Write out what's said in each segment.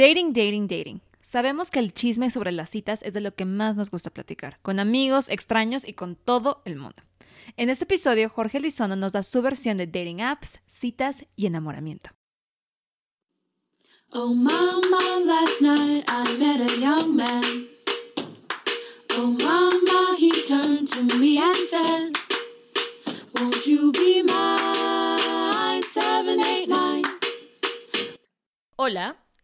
Dating, dating, dating. Sabemos que el chisme sobre las citas es de lo que más nos gusta platicar, con amigos, extraños y con todo el mundo. En este episodio, Jorge Lizono nos da su versión de dating apps, citas y enamoramiento. Oh mama, last night I met a young man. Oh mama, he turned to me and said, Won't you be mine? 789. Hola,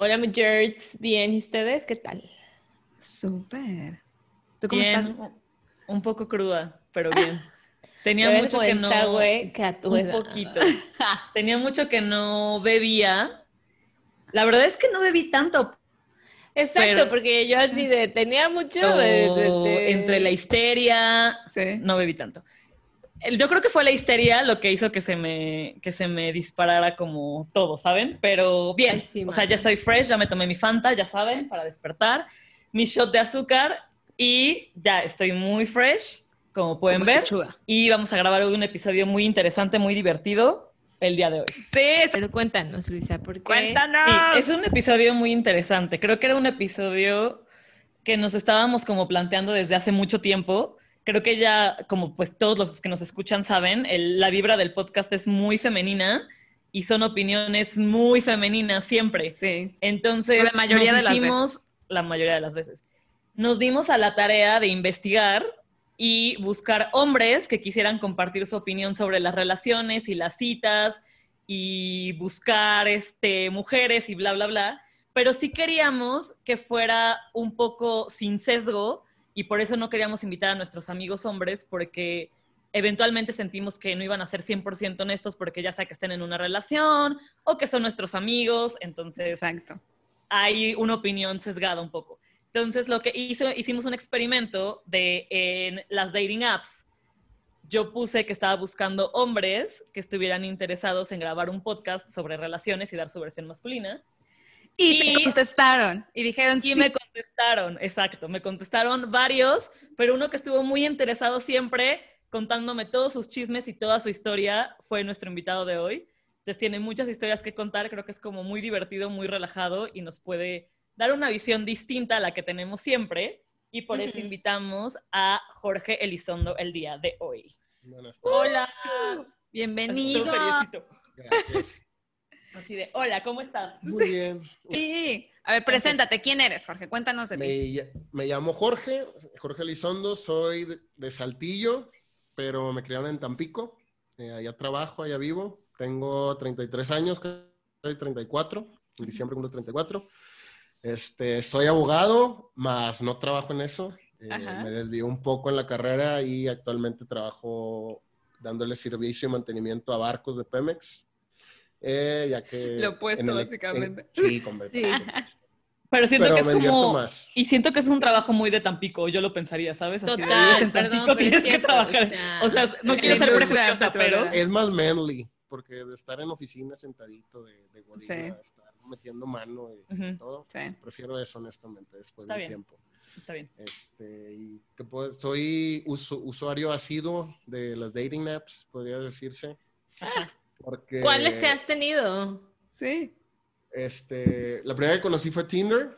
Hola, mi Jerds. Bien, ¿y ustedes qué tal? Súper. ¿Tú cómo Bien, estás? Un poco cruda, pero bien. Tenía Qué mucho que no... que tu Un edad. poquito. Tenía mucho que no bebía. La verdad es que no bebí tanto. Exacto, Pero- porque yo así de, tenía mucho pero de, de- de- Entre la histeria, Sí. no bebí tanto. Yo creo que fue la histeria lo que hizo que se me, que se me disparara como todo, ¿saben? Pero bien, Ay, sí, o sea, ya estoy fresh, ya me tomé mi Fanta, ya saben, para despertar, mi shot de azúcar y ya estoy muy fresh, como pueden ver. Y vamos a grabar un episodio muy interesante, muy divertido el día de hoy. Sí, Pero cuéntanos, Luisa, ¿por qué? cuéntanos. Sí, es un episodio muy interesante. Creo que era un episodio que nos estábamos como planteando desde hace mucho tiempo. Creo que ya, como pues todos los que nos escuchan saben, el- la vibra del podcast es muy femenina y son opiniones muy femeninas siempre. Sí. Entonces, La mayoría nos de las hicimos- la mayoría de las veces. Nos dimos a la tarea de investigar y buscar hombres que quisieran compartir su opinión sobre las relaciones y las citas y buscar este, mujeres y bla, bla, bla. Pero sí queríamos que fuera un poco sin sesgo y por eso no queríamos invitar a nuestros amigos hombres porque eventualmente sentimos que no iban a ser 100% honestos porque ya sea que estén en una relación o que son nuestros amigos, entonces Exacto. hay una opinión sesgada un poco. Entonces, lo que hizo, hicimos un experimento de en las dating apps. Yo puse que estaba buscando hombres que estuvieran interesados en grabar un podcast sobre relaciones y dar su versión masculina. Y, te Y- contestaron y dijeron Y sí. me contestaron, exacto, me contestaron varios, pero uno que estuvo muy interesado siempre contándome todos sus chismes y toda su historia fue nuestro invitado de hoy. Entonces tiene muchas historias que contar, creo que es como muy divertido, muy relajado y nos puede dar una visión distinta a la que tenemos siempre. Y por eso Ujú. invitamos a Jorge Elizondo el día de hoy. Buenas tardes. Hola. Bienvenido. Gracias. Así de, hola, ¿cómo estás? Muy bien. Sí. A ver, preséntate. ¿Quién eres, Jorge? Cuéntanos de ti. Me, ll- me llamo Jorge, Jorge Elizondo, soy de, de Saltillo, pero me criaron en Tampico. Eh, allá trabajo, allá vivo. Tengo 33 años, casi 34. En diciembre cumplo 34. Este, soy abogado, más no trabajo en eso. Eh, me desvío un poco en la carrera y actualmente trabajo dándole servicio y mantenimiento a barcos de Pemex. Eh, ya que Lo opuesto, en el- básicamente. en- sí, completamente. Pero siento Pero que es como... más. Y siento que es un trabajo muy de Tampico, yo lo pensaría, ¿sabes? Así de, Total, en perdón, Tampico, tienes es que cierto, trabajar. o sea, O sea, no quiero ser prejuiciosa, pero. Es más manly, porque de estar en oficina sentadito de, de Sí. estar metiendo mano y todo, Sí. prefiero eso honestamente después Está del bien. tiempo. está bien. Este, y que soy usu- usuario asiduo de las dating apps, podría decirse. Porque, ¿Cuáles se has tenido? Sí. Este, la primera que conocí fue Tinder.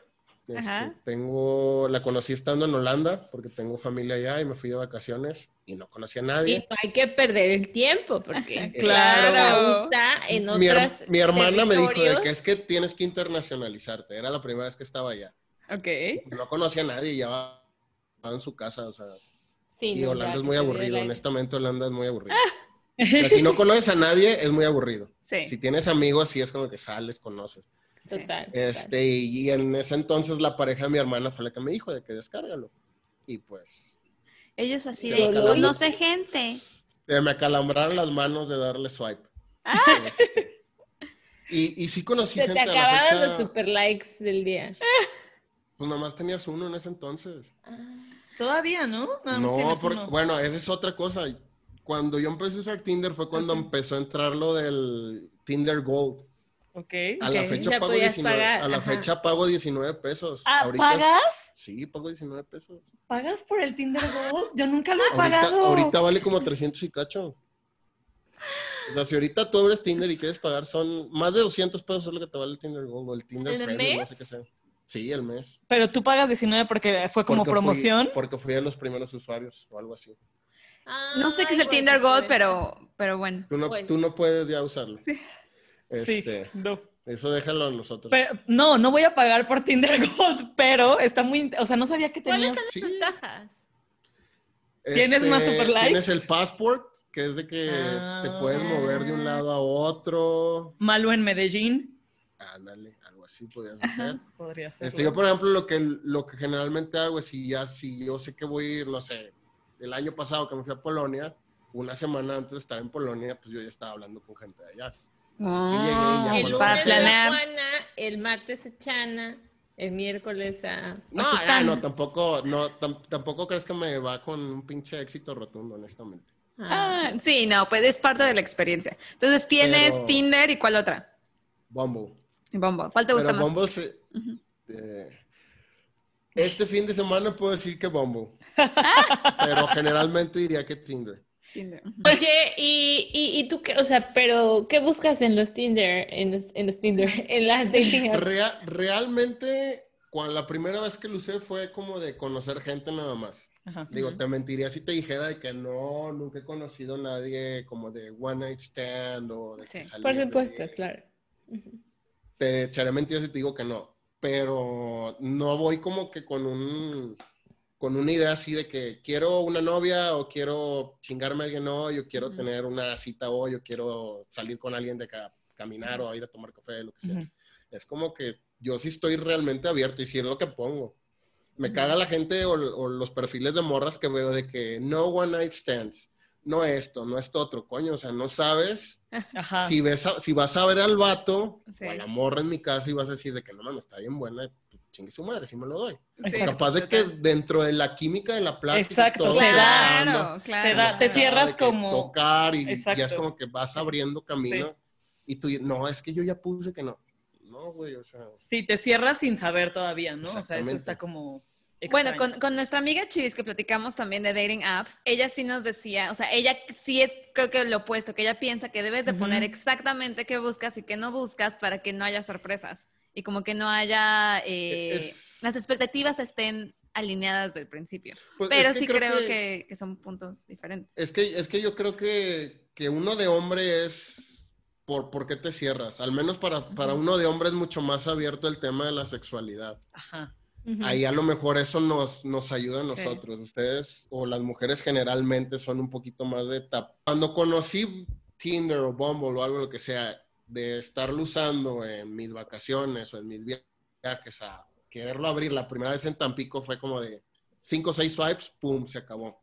Este, Ajá. tengo, la conocí estando en Holanda, porque tengo familia allá y me fui de vacaciones y no conocí a Y nadie. no hay que perder el tiempo porque Claro. usa en mi, otras mi hermana me dijo de que es que tienes que internacionalizarte. Era la primera vez que estaba allá. Ok. No conocía a nadie, ya va va en su casa, o sea, Sí, y no, Holanda ya es muy te aburrido, honestamente Holanda es muy aburrido. O sea, si no conoces a nadie, es muy aburrido. Sí. Si tienes amigos, sí es como que sales, conoces. Total. total. Este, y, y en ese entonces la pareja de mi hermana fue la que me dijo de que descárgalo. Y pues, Ellos así de, conoce gente. eh, me acalambraron las manos de darle swipe. Ah. Este, y, y sí conocí Se te gente a la acabaron fecha. los super likes del día. Pues nada más tenías uno en ese entonces. Todavía, ¿no? Nada más no, tienes por- uno. bueno, esa es otra cosa. Cuando yo empecé a usar Tinder fue cuando Ah, sí. empezó a entrar lo del Tinder Gold. Ok. A la fecha pago podías 19, pagar, a la fecha pago 19 pesos. Ah, Ahorita ¿pagas? Sí, pago 19 pesos. ¿Pagas por el Tinder Gold? Yo nunca lo he Ahorita, pagado. ahorita vale como 300 y cacho. O sea, si ahorita tú abres Tinder y quieres pagar, son más de 200 pesos es lo que te vale el Tinder Gold o el Tinder ¿El Premium, no mes? sé qué sea. Sí, el mes. Pero tú pagas 19 porque fue como Porque fui- promoción. porque fui de los primeros usuarios o algo así. No sé qué es el Tinder Gold, pero, pero bueno. Tú no, Pues. tú no puedes ya usarlo. Sí. Este, Sí, no. Eso déjalo a nosotros. Pero- no, no voy a pagar por Tinder Gold, pero está muy... O sea, no sabía que ¿Cuáles tenías... son las Sí. ventajas? ¿Tienes más super likes? Este, Tienes el passport, que es de que Ah. te puedes mover de un lado a otro. Malo en Medellín. Ándale, algo así podrías hacer. Podría ser. Este, yo, por ejemplo, lo que, lo que generalmente hago es si ya, si yo sé que voy a ir, no sé, el año pasado que me fui a Polonia, una semana antes de estar en Polonia, pues yo ya estaba hablando con gente de allá. Ah, llegué El lunes planear. a Juana, el martes a Chana, el miércoles a... No, ah, no, tampoco, no, tam- tampoco crees que me va con un pinche éxito rotundo, honestamente. Ah, sí, no, pues es parte de la experiencia. Entonces tienes Pero- Tinder y ¿cuál otra? Bumble. Bumble. ¿Cuál te gusta Pero más? Bumble se- eh, este fin de semana puedo decir que Bumble. Pero generalmente diría que Tinder. Oye, ¿y, y, y tú qué? O sea, pero ¿qué buscas en los Tinder, en los, en los Tinder, en las dating apps? Rea- realmente, cuando la primera vez que lo usé fue como de conocer gente nada más. Ajá. Digo, te mentiría si te dijera de que no, nunca he conocido a nadie como de one night stand o de que Sí, Por de- supuesto, claro. Te echaré mentiras si te digo que no. Pero no voy como que con un con una idea así de que quiero una novia o quiero chingarme a alguien hoy o quiero tener una cita hoy o quiero salir con alguien de acá, caminar o ir a tomar café, lo que sea. Es como que yo sí estoy realmente abierto y sí es lo que pongo. Me caga la gente o, o los perfiles de morras que veo de que no one night stands, no esto, no esto otro, coño, o sea, no sabes Ajá. si, ves a- si vas a ver al vato Sí. o a la morra en mi casa y vas a decir de que no mames, está bien buena, chingue su madre, sí me lo doy. Exacto. Capaz de que dentro de la química de la plática, y Exacto, todo, se da. dando, Claro, claro. Se da- te cierras como... tocar y Exacto. ya es como que vas abriendo camino y tú, no, es que yo ya puse que no. No, güey, o sea, Sí, te cierras sin saber todavía, ¿no? O sea, eso está como... Bueno, con, con nuestra amiga Chivis que platicamos también de dating apps, ella sí nos decía, o sea, ella sí es, creo que lo opuesto, que ella piensa que debes de poner exactamente qué buscas y qué no buscas para que no haya sorpresas y como que no haya, eh, Es- las expectativas estén alineadas desde el principio. pues, Pero es que sí creo, que que, que son puntos diferentes. Es que, es que yo creo que, que uno de hombre es por, por qué te cierras. Al menos para, para uno de hombre es mucho más abierto el tema de la sexualidad. Ajá. Ujú. Ahí a lo mejor eso nos, nos ayuda a Sí. nosotros. Ustedes o las mujeres generalmente son un poquito más de tap. Cuando conocí Tinder o Bumble o algo lo que sea, de estarlo usando en mis vacaciones o en mis viajes a quererlo abrir la primera vez en Tampico fue como de cinco o seis swipes, pum, se acabó.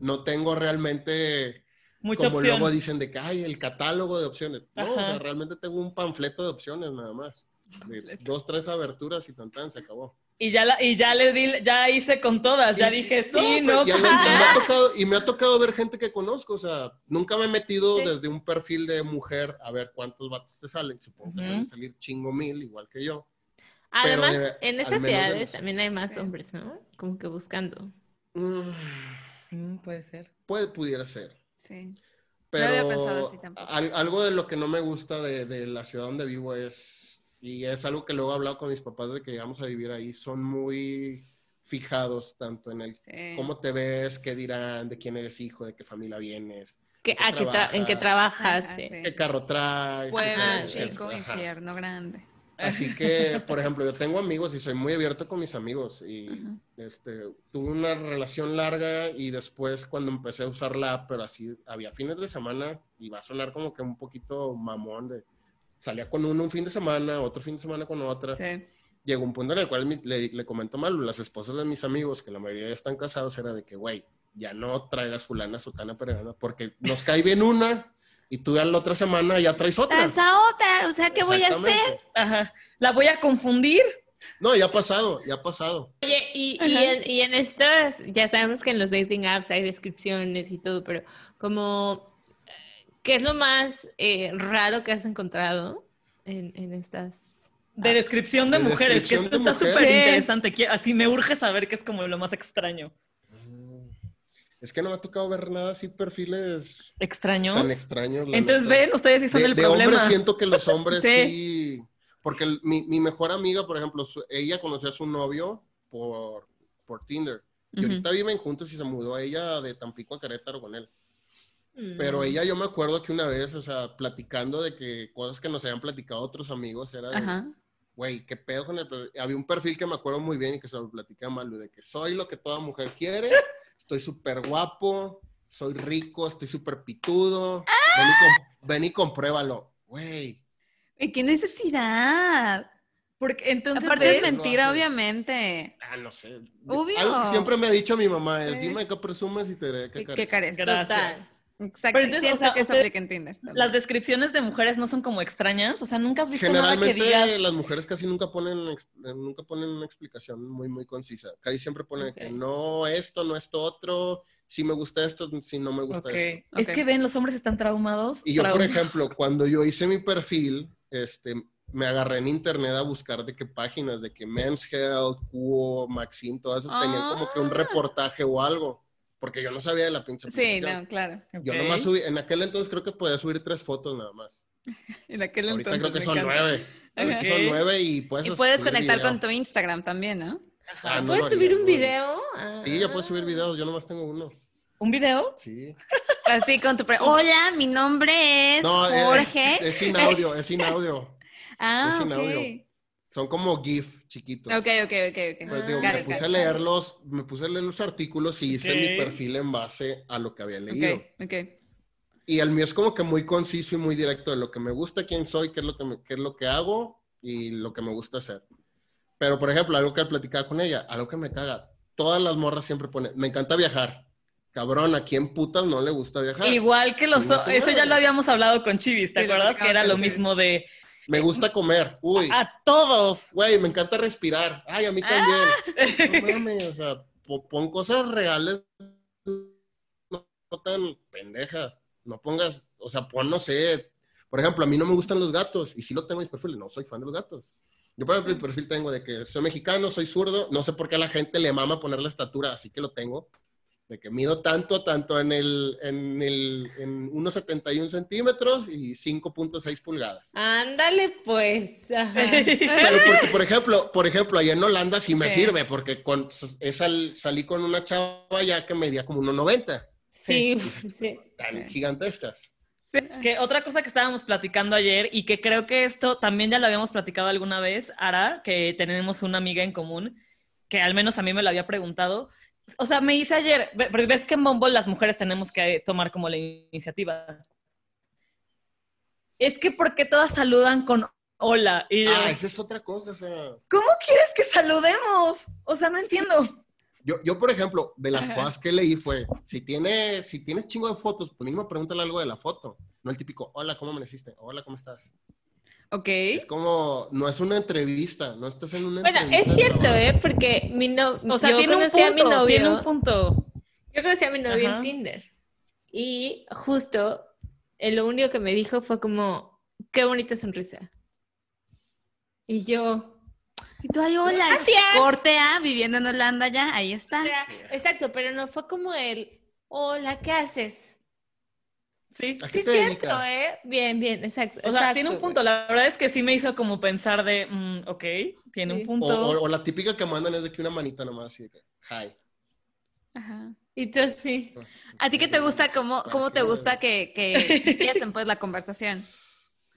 No tengo realmente Mucha como opción. luego dicen de que hay el catálogo de opciones. No, o sea, realmente tengo un panfleto de opciones nada más. De dos, tres aberturas y tan tan, se acabó. Y ya, la, y ya le di, ya hice con todas, ya Y- dije No, sí, pero no. pues me- y, me ha tocado, y me ha tocado ver gente que conozco, o sea, nunca me he metido Sí. desde un perfil de mujer a ver cuántos vatos te salen. Supongo que Ujú. suelen salir chingo mil, igual que yo. Además, de- en esas de- ciudades también hay más hombres, ¿no? Como que buscando. Mm, Mm, puede ser. puede, pudiera ser. Sí. Pero había pensado así tampoco. al- algo de lo que no me gusta de, de la ciudad donde vivo es, y es algo que luego he hablado con mis papás de que llegamos a vivir ahí, son muy fijados tanto en el sí. cómo te ves, qué dirán, de quién eres hijo, de qué familia vienes, ¿Qué, qué ah, que tra- ¿En qué trabajas? sí. qué carro traes. qué Pueblo Ah, tal, chico, ajá. infierno grande. Así que, por ejemplo, yo tengo amigos y soy muy abierto con mis amigos y este, tuve una relación larga y después cuando empecé a usar la app, pero así había fines de semana y va a sonar como que un poquito mamón de salía con uno un fin de semana, otro fin de semana con otra. Sí. Llegó un punto en el cual mi- le, le comento mal, las esposas de mis amigos, que la mayoría ya están casados, era de que, güey, ya no traigas fulana, sotana, porque nos cae bien una y tú ya la otra semana ya traes otra. Esa otra, o sea, ¿qué voy a hacer? Ajá. La voy a confundir. No, ya ha pasado, ya ha pasado. Oye, y, y en, y en estas, ya sabemos que en los dating apps hay descripciones y todo, pero como, ¿qué es lo más eh, raro que has encontrado en, en estas? De descripción de De mujeres, que esto de está súper interesante. Así me urge saber qué es como lo más extraño. Es que no me ha tocado ver nada así, perfiles ¿Extraños? tan extraños. Entonces, neta. ven, ustedes sí son de, el de problema. hombres siento que los hombres Sí. sí. Porque el- mi, mi mejor amiga, por ejemplo, su- ella conoció a su novio por, por Tinder. Y ahorita viven juntos y se mudó ella de Tampico a Querétaro con él. Mm. Pero ella, yo me acuerdo que una vez, o sea, platicando de que cosas que nos habían platicado otros amigos, era de, Ajá. güey, ¿qué pedo con el perfil? Había un perfil que me acuerdo muy bien y que se lo platicé a Malu, de que soy lo que toda mujer quiere, estoy súper guapo, soy rico, estoy súper pitudo, ven, y com- ven y compruébalo. Güey, ¿Y qué necesidad? Porque entonces Aparte ves, es men- mentira, haces. obviamente. ah, no sé. Obvio. Algo que siempre me ha dicho mi mamá es, Sí. dime qué presumes y te diré qué ¿Qué, qué careces. Total. Exacto. Pero entonces, o sea, que usted- en Tinder. también. las descripciones de mujeres no son como extrañas. O sea, nunca has visto nada que Generalmente digas. las mujeres casi nunca ponen, ex- nunca ponen una explicación muy, muy concisa. Casi siempre ponen que no esto, no esto otro, si me gusta esto, si no me gusta esto. Es que ven, los hombres están traumados. Y yo, por ejemplo, cuando yo hice mi perfil, este, me agarré en internet a buscar de qué páginas, de que Men's Health, Cuo, Maxim, todas esas tenían como que un Ah. reportaje o algo, porque yo no sabía de la pinche Sí, no, claro. Yo nomás subí, en aquel entonces creo que podía subir tres fotos nada más. En aquel Ahorita entonces creo que son encanta. nueve. Ahorita Ok. son nueve y puedes Y puedes subir conectar video. con tu Instagram también, ¿no? Ajá. Ah, no ¿Puedes subir un no video? Sí, ya puedes Ah. subir videos, yo nomás tengo uno. ¿Un video? Sí. Así con tu... pre- Hola, mi nombre es No, eh, Jorge. Es, sin audio, es sin audio. ah, es sin ok. audio. Son como GIF chiquitos. Ok, ok, ok, ok. Pues digo, Got me puse a it. leerlos, me puse a leer los artículos y hice Ok. mi perfil en base a lo que había leído. Ok, ok. Y el mío es como que muy conciso y muy directo de lo que me gusta, quién soy, qué es lo que, me- qué es lo que hago y lo que me gusta hacer. Pero, por ejemplo, algo que platicaba con ella, algo que me caga, todas las morras siempre ponen, me encanta viajar. Cabrón, ¿a quién putas no le gusta viajar? Igual que los... Eso ya lo habíamos hablado con Chivis, ¿te Sí, acuerdas? Que era lo mismo de... Me gusta comer. Uy, A todos. güey, me encanta respirar. Ay, a mí también. Ah. No mames, o sea, po- pon cosas reales, no, tan pendejas. No pongas, o sea, pon, no sé. Por ejemplo, a mí no me gustan los gatos y sí lo tengo en mis perfiles, no soy fan de los gatos. Yo, por ejemplo, mi perfil tengo de que soy mexicano, soy zurdo, no sé por qué a la gente le mama poner la estatura, así que lo tengo. De que mido tanto, tanto en el, en el, en unos 71 centímetros y 5.6 pulgadas. Ándale, pues. Ajá. Pero porque, por ejemplo, por ejemplo, allá en Holanda sí me Sí. sirve, porque con, es al- salí con una chava ya que medía como 1,90, Sí, sí. tan gigantescas. Que otra cosa que estábamos platicando ayer y que creo que esto también ya lo habíamos platicado alguna vez, Ara, que tenemos una amiga en común, que al menos a mí me lo había preguntado. O sea, me hice ayer, porque ves que en Bumble las mujeres tenemos que tomar como la iniciativa. Es que porque todas saludan con hola. Y Ah, esa es otra cosa, o sea, ¿cómo quieres que saludemos? O sea, no entiendo. yo, yo por ejemplo, de las Ajá. cosas que leí fue, si tiene, si tienes chingo de fotos, pues mínimo pregúntale algo de la foto, no el típico, hola, ¿cómo amaneciste? Hola, ¿cómo estás? Ok. Es como, no es una entrevista, no estás en una Bueno, entrevista. es de cierto. ¿eh? Porque mi no... O sea, yo tiene un conocí a mi punto, novio. tiene un punto. Yo conocí a mi novio Ajá. en Tinder. Y justo, eh, lo único que me dijo fue como, qué bonita sonrisa. Y yo, Y tú, ay, hola. Gracias. Corte A, viviendo en Holanda ya, ahí está. o sea, exacto, pero no fue como el, hola, ¿qué haces? Sí. ¿A Sí, qué te cierto, dedicas? ¿eh? Bien, bien, exacto. O sea, exacto, tiene un güey. punto. La verdad es que sí me hizo como pensar de, mm, ok, tiene Sí. un O, punto. o- o la típica que mandan es de que una manita nomás, así de que, hi. Ajá. Y tú sí. ¿A ti qué te gusta? ¿Cómo, cómo te gusta que, que empiecen pues la conversación?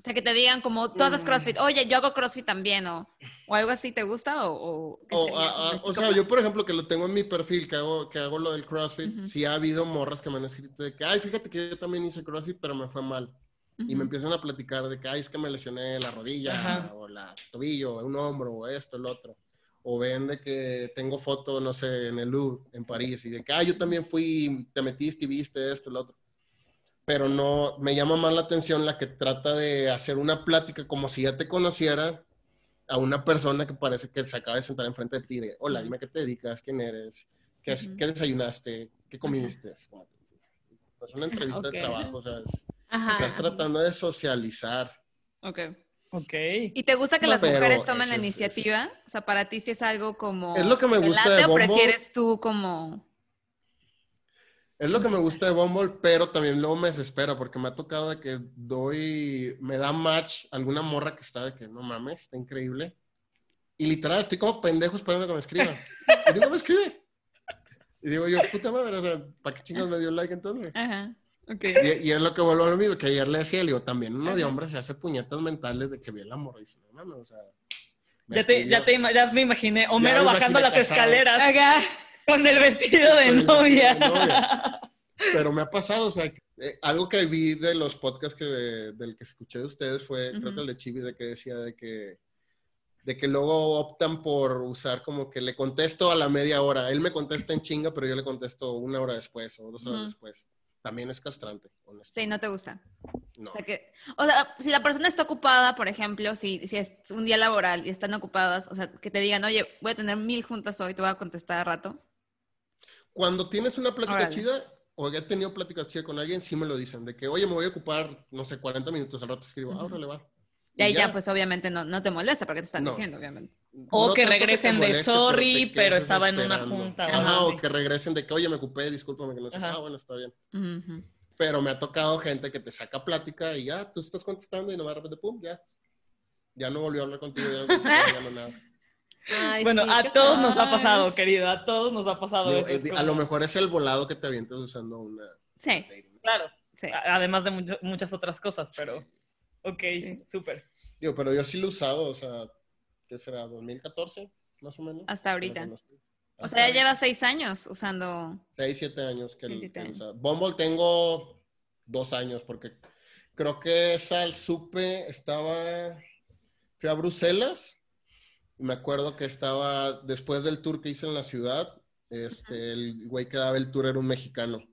O sea, que te digan como, tú haces Mm. CrossFit. Oye, yo hago CrossFit también, o, o algo así, ¿te gusta? O, o, qué O, sería? a- a- o ¿Cómo? sea, yo por ejemplo que lo tengo en mi perfil, que hago, que hago lo del CrossFit, sí ha habido morras que me han escrito de que, ay, fíjate que yo también hice CrossFit, pero me fue mal. Y me empiezan a platicar de que, ay, es que me lesioné la rodilla, Ajá. o la tobillo, o un hombro, o esto, el otro. O ven de que tengo foto, no sé, en el Louvre, en París, y de que, ay, yo también fui, te metiste y viste esto, el otro. Pero no, me llama más la atención la que trata de hacer una plática como si ya te conociera a una persona que parece que se acaba de sentar enfrente de ti de, hola, dime qué te dedicas, quién eres, qué, qué desayunaste, qué comiste. Es pues una entrevista de trabajo, o sea, estás tratando de socializar. Ok. Ok. ¿Y te gusta que No, las mujeres tomen la es- iniciativa? O sea, para ti sí es algo como... Es lo que me ¿te gusta late de o prefieres tú como... Es lo que me gusta de Bumble, pero también luego me desespera porque me ha tocado de que doy, me da match alguna morra que está de que no mames, está increíble. Y literal, estoy como pendejo esperando que me escriba. Y digo, me escribe. Y digo yo, puta madre, o sea, ¿para qué chingas me dio like entonces? Ajá. Ok. Y, y es lo que vuelvo a lo mismo, que ayer le decía, le digo, también uno de hombres se hace puñetas mentales de que ve la morra y dice, no mames, o sea. me Ya, te, ya, te, ya me imaginé Homero me bajando imaginé las casado. escaleras Ajá. Con el vestido de novia. vestido de novia. Pero me ha pasado, o sea, eh, algo que vi de los podcasts que, del que escuché de ustedes fue, creo Ujú. que el de Chibi, de que decía de que, de que luego optan por usar como que le contesto a la media hora. Él me contesta en chinga, pero yo le contesto una hora después o dos horas Ujú. después. También es castrante, honestamente. Sí, no te gusta. No. O sea, que, o sea, si la persona está ocupada, por ejemplo, si, si es un día laboral y están ocupadas, o sea, que te digan, oye, voy a tener mil juntas hoy, te voy a contestar a rato. Cuando tienes una plática Órale. chida, o he tenido pláticas chidas con alguien, sí me lo dicen, de que, oye, me voy a ocupar, no sé, 40 minutos, al rato escribo, ah, órale, va. Y ahí ya, ya. pues obviamente no, no te molesta porque te están No. diciendo, obviamente. O No que regresen de moleste, sorry, te pero quedes estaba en una junta o Ajá, o que regresen de que, oye, me ocupé, discúlpame que no sé. Ajá. Ah, bueno, está bien. Ujú. Pero me ha tocado gente que te saca plática y ya, tú estás contestando y nomás de repente, pum, ya. Ya no volvió a hablar contigo, ya no, ya no nada. Ay, Bueno, sí, a todos nos ha pasado, querido, a todos nos ha pasado Digo, eso. es- es a lo mejor es el volado que te avientas usando una... Sí, Claro, sí. además de mucho- muchas otras cosas, pero ok, Sí. súper. Digo, pero yo sí lo he usado, o sea, ¿qué será? ¿2014? Más o menos. Hasta ahorita. O sea, ya llevas seis años usando... 6, 7 años que, Seis, siete que años. Bumble tengo dos años porque creo que esa supe, estaba, fui a Bruselas me acuerdo que estaba, después del tour que hice en la ciudad, este, el güey que daba el tour era un mexicano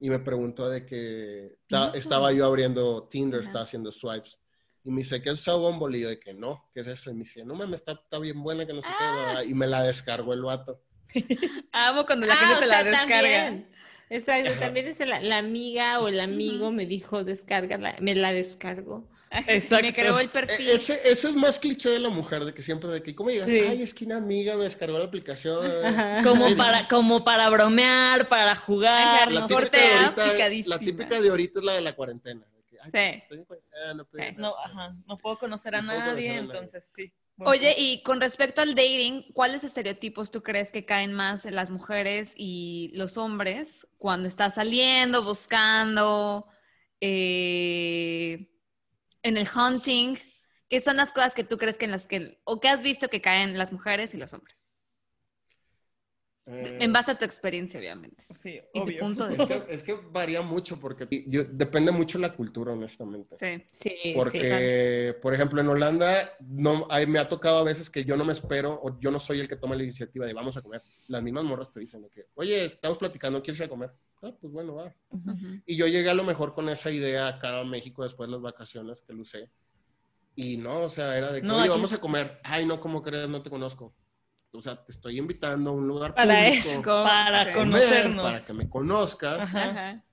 y me preguntó de que ta- estaba yo abriendo Tinder, Ajá. estaba haciendo swipes. Y me dice, ¿qué es Bumble? Y yo de que no, ¿qué es eso? Y me dice, no mames, está, está bien buena, que no sé qué. bla, bla". Y me la descargó el vato. Amo cuando la Ah, gente o te la descarga. también. Exacto, también es la, la amiga o el amigo me dijo descarga, me la descargo. Exacto. Me creó el E- perfil. Ese, ese es más cliché de la mujer, de que siempre de que, ¿cómo llegas? Sí. Ay, es que una amiga me descargó la aplicación. Ajá. Como Sí, para, como para bromear, para jugar. La típica, ahorita, picadísima. la típica de ahorita es la de la cuarentena. de que, Ay, Sí. pues, estoy en cuarentena, no puedo Sí. ir, No, ajá, no puedo conocer a nadie, conocer a nadie. entonces sí. Oye, y con respecto al dating, ¿cuáles estereotipos tú crees que caen más en las mujeres y los hombres cuando estás saliendo, buscando, eh, en el hunting? ¿Qué son las cosas que tú crees que en las que, o que has visto que caen las mujeres y los hombres? eh, En base a tu experiencia, obviamente. sí, y tu obvio. punto de es, vista. que, es que varía mucho porque yo- depende mucho la cultura, honestamente. Sí. Sí, sí. Porque, por ejemplo, en Holanda no, me ha tocado a veces que yo no me espero o yo no soy el que toma la iniciativa de vamos a comer. Las mismas morras te dicen que, oye, estamos platicando, ¿quieres ir a comer? Ah, pues bueno, va. Ujú. Y yo llegué a lo mejor con esa idea acá a México después de las vacaciones que lo usé. Y no, o sea, era de que, No, aquí- vamos a comer. Ay, no, ¿cómo crees? No te conozco. O sea, te estoy invitando a un lugar Para público eso. Para Sí. a con- comer, conocernos. Para que me conozcas. Ajá.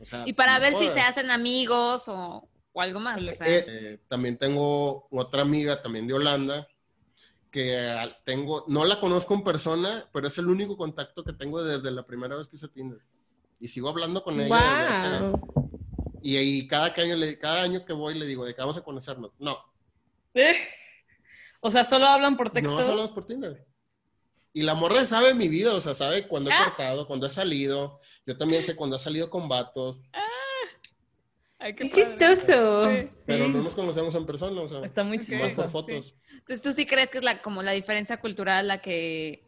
O sea, Y para no ver si se hacen amigos o, o algo más. o sea. Eh, eh, también tengo otra amiga también de Holanda que tengo, no la conozco en persona, pero es el único contacto que tengo desde la primera vez que hice Tinder. Y sigo hablando con ella. hace- Wow. y, y cada, que año le, cada año que voy le digo, de que vamos a conocernos. No, Eh, O sea, solo hablan por no texto. hablamos por Tinder. Y la morra sabe mi vida, o sea, sabe cuando he Ah. cortado, cuando he salido. Yo también sé cuando he salido con vatos, Ay, Qué chistoso. Sí. pero no nos conocemos en persona, o sea, Está muy Ok. más chistoso. por fotos. Entonces, ¿tú sí crees que es la, como la diferencia cultural la que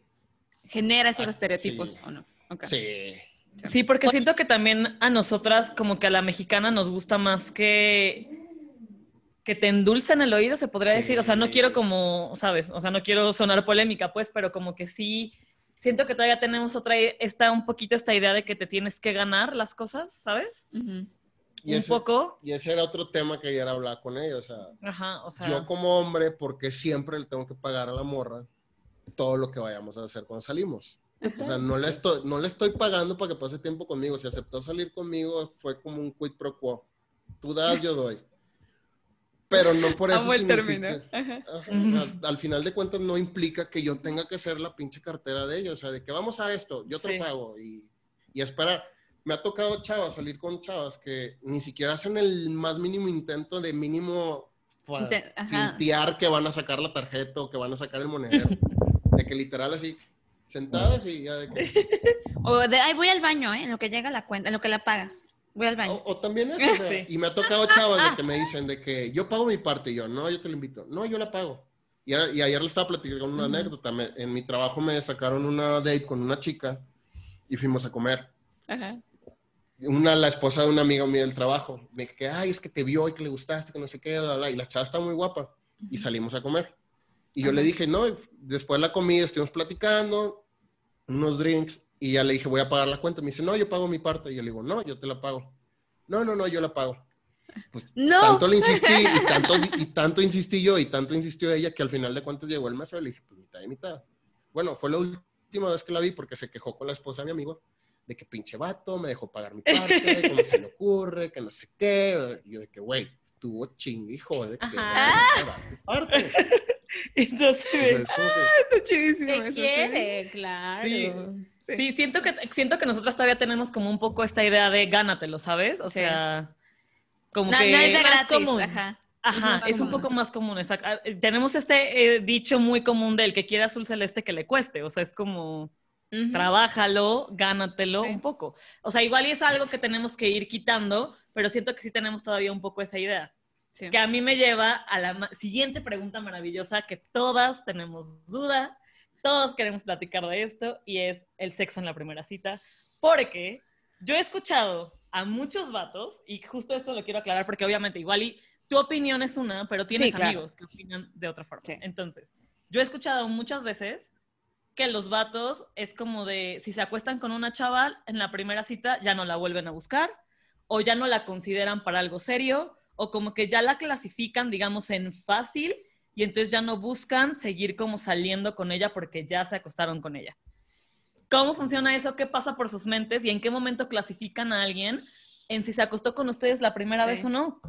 genera esos Ah, estereotipos sí. o no? Sí. Sí, porque siento que también a nosotras, como que a la mexicana, nos gusta más que que te endulcen el oído, se podría Sí. decir. O sea, no quiero como, ¿sabes? O sea, no quiero sonar polémica, pues, pero como que sí, siento que todavía tenemos otra, está un poquito esta idea de que te tienes que ganar las cosas, ¿sabes? Ujú. Y un ese- poco. Y ese era otro tema que ayer hablaba con ella, o sea, Ajá, o sea. yo como hombre, porque siempre le tengo que pagar a la morra todo lo que vayamos a hacer cuando salimos? O sea, no le estoy, no le estoy pagando para que pase tiempo conmigo. Si aceptó salir conmigo, fue como un quid pro quo. Tú das, yo doy. Pero no por eso el significa- término. Ajá. Ajá, al final de cuentas no implica que yo tenga que ser la pinche cartera de ellos. O sea, de que vamos a esto, yo te Sí. lo pago. Y, y esperar. Me ha tocado chavas, salir con chavas que ni siquiera hacen el más mínimo intento de mínimo fintear que van a sacar la tarjeta o que van a sacar el monedero. de que literal así, sentadas y ya de que... O de, ay, voy al baño, ¿eh? En lo que llega la cuenta, en lo que la pagas. Voy al baño. O, o también eso, o sea, Sí. y me ha tocado chavas de que me dicen de que yo pago mi parte y yo, no, yo te lo invito. No, yo la pago. Y, a- y ayer le estaba platicando una anécdota. me- en mi trabajo me sacaron una date con una chica y fuimos a comer. Ajá. Una, la esposa de una amiga mía del trabajo. Me dije que, ay, es que te vio y que le gustaste, que no sé qué, bla, bla, y la chava está muy guapa. Y salimos a comer. Y yo le dije, no, después de la comida estuvimos platicando, unos drinks, y ya le dije, voy a pagar la cuenta. Me dice, no, yo pago mi parte. Y yo le digo, no, yo te la pago. No, no, no, yo la pago. Pues, ¡No! Tanto le insistí, y tanto, y tanto insistí yo, y tanto insistió ella, que al final de cuentas llegó el mesero y le dije, pues mitad y mitad. Bueno, fue la última vez que la vi porque se quejó con la esposa de mi amigo de que pinche vato, me dejó pagar mi parte, cómo se le ocurre, que no sé qué. Y yo de que, güey, estuvo chingue y jode que Ajá. me dejó pagar su parte. Entonces, O sea, es como que- Está chidísimo Te eso, quiere, claro. Sí. Sí, siento que, siento que nosotras todavía tenemos como un poco esta idea de gánatelo, ¿sabes? O Sí. sea, como No, que... no es de más gratis. común. Ajá. Ajá, Es un poco más común. exacto. Ah, eh, Tenemos este eh, dicho muy común del que quiere azul celeste que le cueste. O sea, es como, Ujú. trabájalo, gánatelo Sí. un poco. O sea, igual y es algo que tenemos que ir quitando, pero siento que sí tenemos todavía un poco esa idea. Sí. Que a mí me lleva a la siguiente pregunta maravillosa que todas tenemos duda, todos queremos platicar de esto y es el sexo en la primera cita. Porque yo he escuchado a muchos vatos, y justo esto lo quiero aclarar porque obviamente igual y tu opinión es una, pero tienes Sí, claro. amigos que opinan de otra forma. Sí. Entonces, yo he escuchado muchas veces que los vatos es como de, si se acuestan con una chaval en la primera cita, ya no la vuelven a buscar, o ya no la consideran para algo serio, o como que ya la clasifican, digamos, en fácil, y entonces ya no buscan seguir como saliendo con ella porque ya se acostaron con ella. ¿Cómo funciona eso? ¿Qué pasa por sus mentes? ¿Y en qué momento clasifican a alguien en si se acostó con ustedes la primera Sí. vez o no?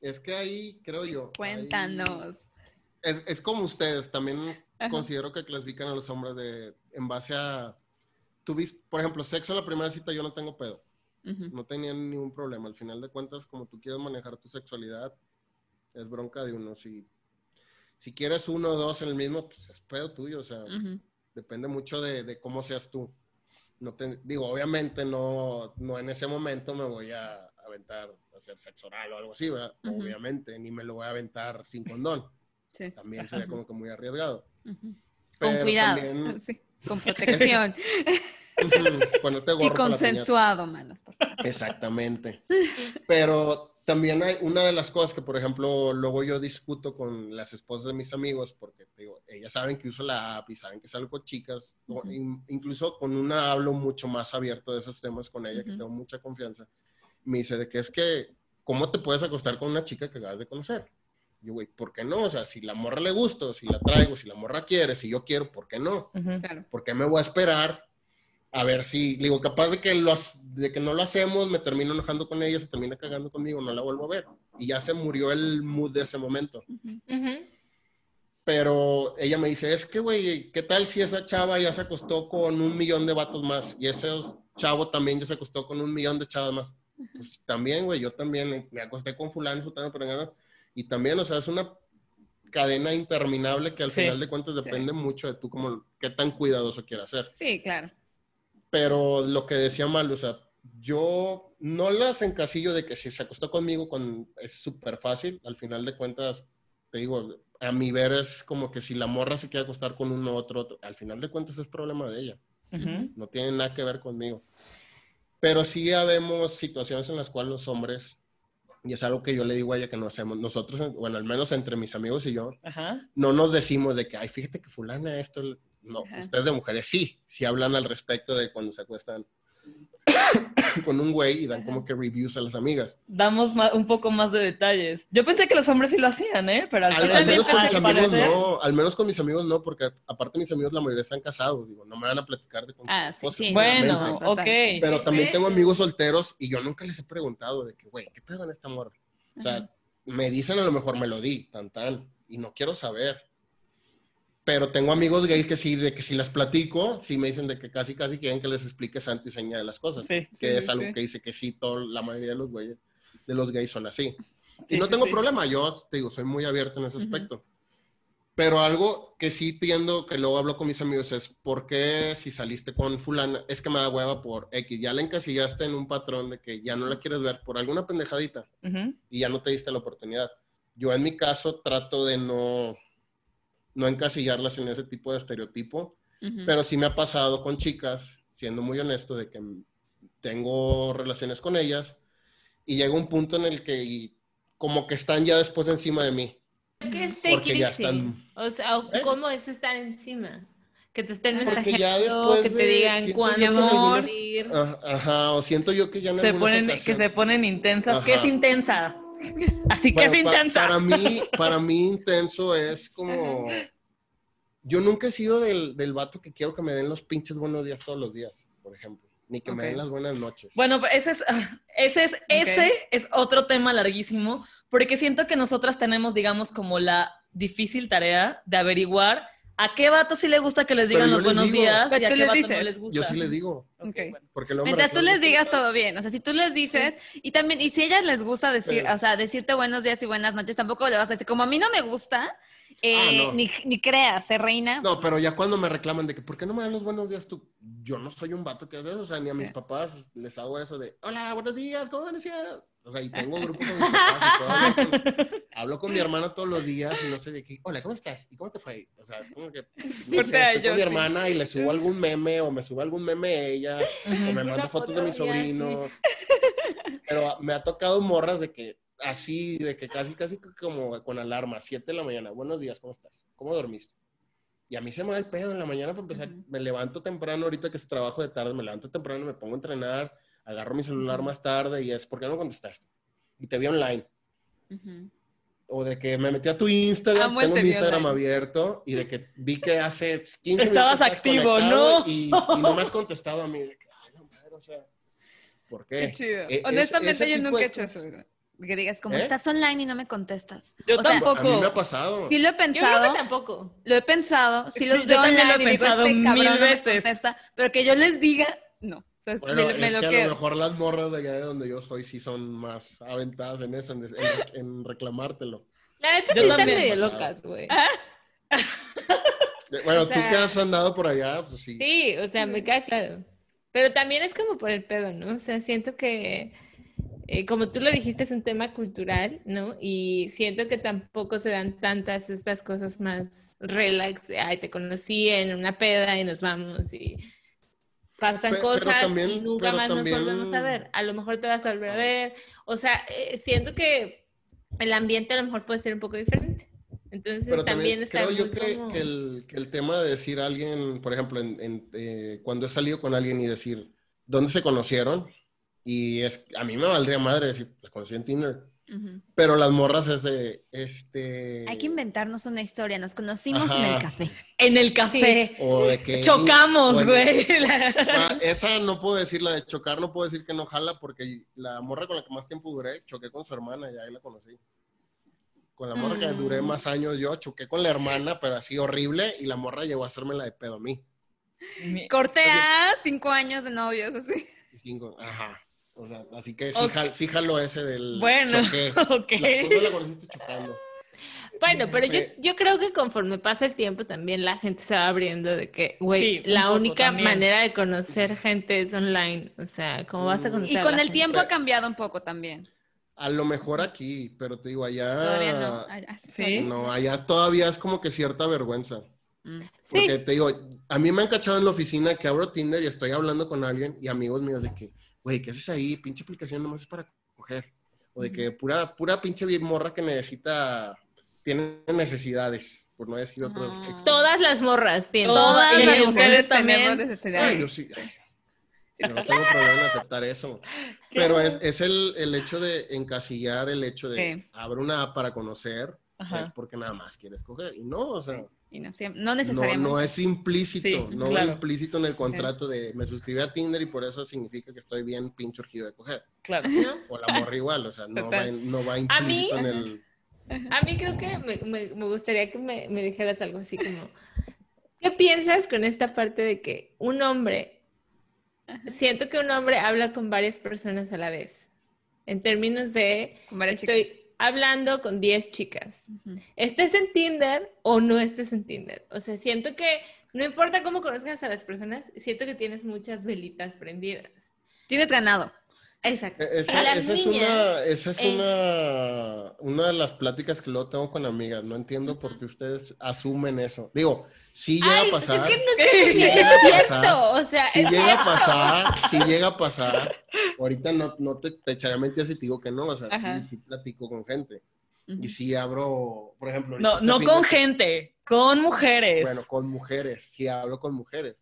Es que ahí, creo yo. ahí- Cuéntanos. Es, es como ustedes, también Ajá. considero que clasifican a los hombres de, en base a, tú vis- por ejemplo, sexo en la primera cita yo no tengo pedo, No tenía ningún problema, al final de cuentas, como tú quieres manejar tu sexualidad, es bronca de uno, si, si quieres uno o dos en el mismo, pues es pedo tuyo, o sea, depende mucho de, de cómo seas tú. No te, digo, obviamente no, no en ese momento me voy a aventar a hacer sexo oral o algo así, ¿verdad? Obviamente, ni me lo voy a aventar sin condón. Sí. También sería como que muy arriesgado. Con cuidado. también- Sí. Con protección. Ponerte y gorro la consensuado, manos. por favor. Exactamente. Pero también hay una de las cosas que, por ejemplo, luego yo discuto con las esposas de mis amigos, porque digo, ellas saben que uso la app y saben que salgo con chicas, Ujú. in- incluso con una hablo mucho más abierto de esos temas con ella, que Ujú. tengo mucha confianza. Me dice de que es que, ¿cómo te puedes acostar con una chica que acabas de conocer? Yo, güey, ¿por qué no? O sea, si la morra le gusto, si la traigo, si la morra quiere, si yo quiero, ¿por qué no? Ujú. Claro. ¿Por qué me voy a esperar a ver si, digo, capaz de que, lo, de que no lo hacemos, me termino enojando con ella, se termina cagando conmigo, no la vuelvo a ver. Y ya se murió el mood de ese momento. Ujú. Ujú. Pero ella me dice, es que, güey, ¿qué tal si esa chava ya se acostó con un millón de vatos más? Y ese chavo también ya se acostó con un millón de chavas más. Pues también, güey, yo también me acosté con fulano, sutano, perengano, Y también, o sea, es una cadena interminable que al Sí. final de cuentas depende mucho de tú como qué tan cuidadoso quieras ser. Sí, claro. Pero lo que decía Mal, o sea, yo no las encasillo de que si se acostó conmigo con, es súper fácil. Al final de cuentas, te digo, a mi ver es como que si la morra se quiere acostar con uno u otro, otro, al final de cuentas es problema de ella. Ujú. No tiene nada que ver conmigo. Pero sí habemos situaciones en las cuales los hombres, y es algo que yo le digo a ella que no hacemos, nosotros, bueno, al menos entre mis amigos y yo, Ajá. no nos decimos de que, ay, fíjate que fulana esto, no, Ajá. ustedes de mujeres sí, sí hablan al respecto de cuando se acuestan. con un güey y dan como que reviews a las amigas. Damos ma- un poco más de detalles. Yo pensé que los hombres sí lo hacían, ¿eh? Pero al, Al, final- al menos con mis amigos parecer- no, al menos con mis amigos no, porque aparte mis amigos la mayoría están casados, digo, no me van a platicar de Ah, sí, esposas, sí. Bueno, ok. Pero también tengo amigos solteros y yo nunca les he preguntado de que, güey, ¿qué pedo en esta morra? O sea, me dicen a lo mejor me lo di, tan tan, y no quiero saber. Pero tengo amigos gays que sí, de que si las platico, sí me dicen de que casi, casi quieren que les explique santo y seña de las cosas. Sí, que sí, es algo sí. que dice que sí, todo, la mayoría de los güeyes, de los gays son así. Sí, y no tengo problema, yo te digo, soy muy abierto en ese aspecto. Pero algo que sí tiendo, que luego hablo con mis amigos, es ¿por qué si saliste con fulana? Es que me da hueva por X. Ya la encasillaste en un patrón de que ya no la quieres ver por alguna pendejadita y ya no te diste la oportunidad. Yo en mi caso trato de no, no encasillarlas en ese tipo de estereotipo, Ujú. pero sí me ha pasado con chicas, siendo muy honesto, de que tengo relaciones con ellas y llega un punto en el que y como que están ya después encima de mí. ¿Qué es Porque ya están- O sea, ¿o ¿Eh? ¿cómo es estar encima? Que te estén Porque mensajeando, ya después que te de- digan siento cuándo yo que en vamos a algunas- ir. Ah, Ajá, o siento yo que ya en Se ponen, que se ponen intensas. ¿Qué es Ajá. intensa? Así que Bueno, es pa- intensa. para mí, para mí intenso es como... Yo nunca he sido del, del vato que quiero que me den los pinches buenos días todos los días, por ejemplo. Ni que me den las buenas noches. Bueno, pero ese es, ese es, ese es otro tema larguísimo, porque siento que nosotras tenemos, digamos, como la difícil tarea de averiguar a qué vato sí le gusta que les digan los les buenos digo. días Pero y a tú qué les vato no dices. les gusta. Yo sí les digo, Ok, Ok. bueno. porque luego me Mientras tú les digas todo bien, o sea, si tú les dices, y también, y si a ellas les gusta decir, Pero- o sea, decirte buenos días y buenas noches, tampoco le vas a decir, como a mí no me gusta, eh, Ah, no. ni, ni creas, ¿eh, reina? No, pero ya cuando me reclaman de que, ¿por qué no me dan los buenos días tú? Yo no soy un vato que hace eso, o sea, ni a mis papás les hago eso de, hola, buenos días, ¿cómo amanecieron? O sea, y tengo grupo con mis papás y todo. Hablo con, hablo con mi hermana todos los días y no sé de qué, hola, ¿cómo estás? ¿Y cómo te fue? O sea, es como que, a estoy con mi sí. hermana y le subo algún meme o me subo algún meme ella o me manda fotos de mis ya, sí. sobrinos. Pero me ha tocado morras de que, así, de que casi, casi como con alarma, 7 de la mañana, buenos días, ¿cómo estás? ¿Cómo dormiste? Y a mí se me da el pedo en la mañana para empezar. Me levanto temprano, ahorita que es trabajo de tarde, me levanto temprano, me pongo a entrenar, agarro mi celular más tarde y es, ¿por qué no contestaste? Y te vi online. O de que me metí a tu Instagram, Amo tengo te mi Instagram online. abierto y de que vi que hace 15 Estabas minutos activo, ¿no? Y, y no me has contestado a mí. De que, ay, no, madre, o sea, ¿por qué? Qué chido. E- es- Honestamente, ese yo nunca he hecho eso. Que digas, como ¿Eh? estás online y no me contestas. Yo o sea, tampoco. A mí me ha pasado. sí lo he Yo creo pensado. que tampoco. Lo he pensado, sí los veo lo online he y digo, pensado este cabrón mil no me veces. contesta, pero que yo les diga, no. O sea, Bueno, me, me es lo que a lo mejor las morras de allá de donde yo soy sí son más aventadas en eso, en, en- en reclamártelo. La neta sí están medio Pasado. locas, güey. De- Bueno, O sea, tú que has andado por allá, pues sí. Sí, o sea, me queda claro. Pero también es como por el pedo, ¿no? O sea, siento que, eh, como tú lo dijiste, es un tema cultural, ¿no? Y siento que tampoco se dan tantas estas cosas más relax, de, ay, te conocí en una peda y nos vamos y pasan pero cosas también- y nunca más también- nos volvemos a ver. A lo mejor te vas a volver a ver. O sea, eh, siento que el ambiente a lo mejor puede ser un poco diferente. Entonces Pero también, también está creo yo muy que, como- que el, que el tema de decir a alguien, por ejemplo, en, en, eh, cuando he salido con alguien y decir dónde se conocieron, y es, a mí me valdría madre decir, la conocí en Tinder, pero las morras es de, este... Hay que inventarnos una historia. Nos conocimos en el café. En el café. O de que... Chocamos, güey. Ah, esa no puedo decir, la de chocar no puedo decir que no jala porque la morra con la que más tiempo duré, choqué con su hermana y ahí la conocí. Con la morra que Mm. duré más años yo, choqué con la hermana, pero así horrible, y la morra llegó a hacerme la de pedo a mí. Mi- Corte a cinco años de novios, así. Cinco, ajá. O sea, así que sí, Ok. jal- sí jaló ese del Bueno, choqué. ok. La, ¿Cuándo la conociste chocando? Bueno, pero yo, yo creo que conforme pasa el tiempo también la gente se va abriendo de que, güey, Sí, la única también. manera de conocer gente es online. O sea, ¿cómo vas a Mm. conocer Y a con la el gente? tiempo ha cambiado un poco también. A lo mejor aquí, pero te digo, allá... Todavía no. Ay, Sí. No, allá todavía es como que cierta vergüenza. Mm. Sí, Porque te digo, a mí me han cachado en la oficina que abro Tinder y estoy hablando con alguien y amigos míos de que, güey, ¿qué haces ahí? Pinche aplicación nomás es para coger. O de que pura, pura pinche morra que necesita, tiene necesidades, por no decir otros. Ah. todas las morras tienen. Todas Todas y las ustedes mujeres también. tenemos necesidades. Ay, yo sí. ay. Yo no tengo problema en aceptar eso. Pero es, es el, el hecho de encasillar el hecho de Sí. abre una app para conocer, Ajá. es porque nada más quieres coger. Y no, o sea, Y no, necesariamente. no es implícito, Sí, no claro. es implícito en el contrato de me suscribí a Tinder y por eso significa que estoy bien pinche urgido de coger. Claro. ¿no? O la morra igual, o sea, no va, no va mí- implícito en el... A mí creo que me, me- me gustaría que me, me dijeras algo así como, ¿qué piensas con esta parte de que un hombre, siento que un hombre habla con varias personas a la vez, en términos de, Con varias estoy chicas. Hablando con 10 chicas, estés en Tinder o no estés en Tinder. O sea, siento que no importa cómo conozcas a las personas, siento que tienes muchas velitas prendidas. Tienes ganado. Exacto. E-, Esa, es, una, esa es eh, una, una de las pláticas que luego tengo con amigas. No entiendo por qué ustedes asumen eso. Digo, sí llega Ay, a pasar. es que no es que Sí es llega a cierto, pasar. o sea, Si es llega a pasar, si llega a pasar. Ahorita no, no te, te echaré mentiras si te digo que no. O sea, Ajá. sí, sí platico con gente. Y sí abro, por ejemplo. No, no con gente, con mujeres. Bueno, con mujeres. Sí hablo con mujeres.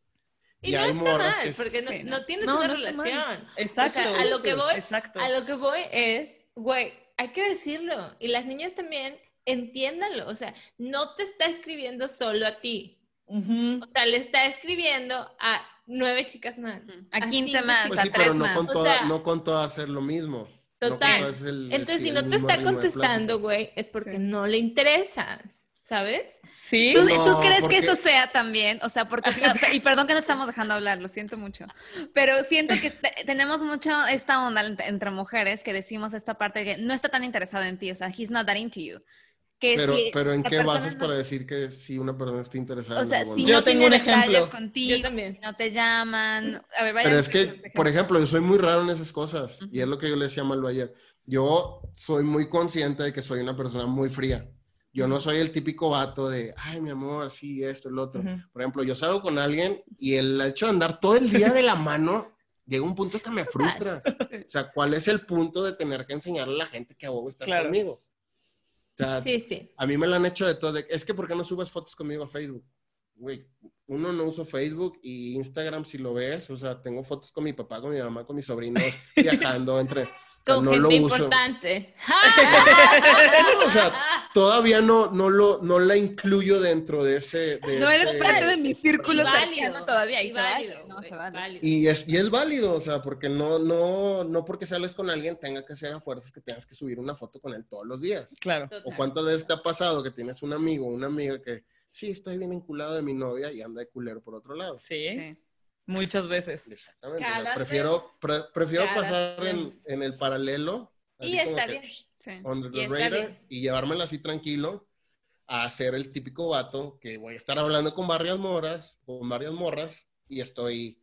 Y, no está mal, es- porque no, Sí, no. no tienes No, una relación. Exacto. O sea, a lo que voy, Exacto. a lo que voy es, güey, hay que decirlo. Y las niñas también, entiéndanlo. O sea, no te está escribiendo solo a ti. O sea, le está escribiendo a nueve chicas más. A 15 cinco más. chicas. Pues a sí, tres pero no más. con, O toda, sea, no con todas hacer lo mismo. Total. el- Entonces, si el no te está contestando, güey, es porque Sí. no le interesas. ¿Sabes? Sí. ¿Tú, No, tú crees porque- que eso sea también? O sea, porque, y perdón que no estamos dejando hablar, lo siento mucho, pero siento que te- tenemos mucho esta onda ent- entre mujeres que decimos esta parte de que no está tan interesado en ti, o sea, he's not that into you. Que Pero, si pero ¿en qué bases no- para decir que si una persona está interesada O en sea, algo, si no? Yo tengo un ejemplo. contigo, Yo también. si no te llaman, a ver, Pero es que, por ejemplo, yo soy muy raro en esas cosas. Y es lo que yo le decía a Malu ayer. Yo soy muy consciente de que soy una persona muy fría. Yo no soy el típico vato de, ay, mi amor, sí, esto, el otro. Ujú. Por ejemplo, yo salgo con alguien y el hecho de andar todo el día de la mano llega un punto que me frustra. O sea, ¿cuál es el punto de tener que enseñarle a la gente que a vos estás Claro. conmigo? O sea, Sí, sí. a mí me lo han hecho de todo. de- es que, ¿por qué no subes fotos conmigo a Facebook? Güey, uno no uso Facebook y Instagram si lo ves. O sea, tengo fotos con mi papá, con mi mamá, con mis sobrinos, viajando entre... o sea, Con no lo gente uso. importante. o sea, todavía no, no, lo, no la incluyo dentro de ese... de no eres ese- parte de mi círculo cercano todavía, y, y se vale, válido, no, güey, se vale. válido. Y es, y es válido, o sea, porque no, no, no porque sales con alguien tenga que ser a fuerzas que tengas que subir una foto con él todos los días. Claro. Total. ¿O cuántas veces te ha pasado que tienes un amigo o una amiga que sí, estoy bien enculado de mi novia y anda de culero por otro lado? Sí. Sí. Muchas veces. Exactamente. prefiero pre- prefiero pasar en, el paralelo. Y está que, bien. Sí. under Y the está radar, y llevármela así tranquilo a ser el típico vato que voy a estar hablando con varias moras, con varias morras y estoy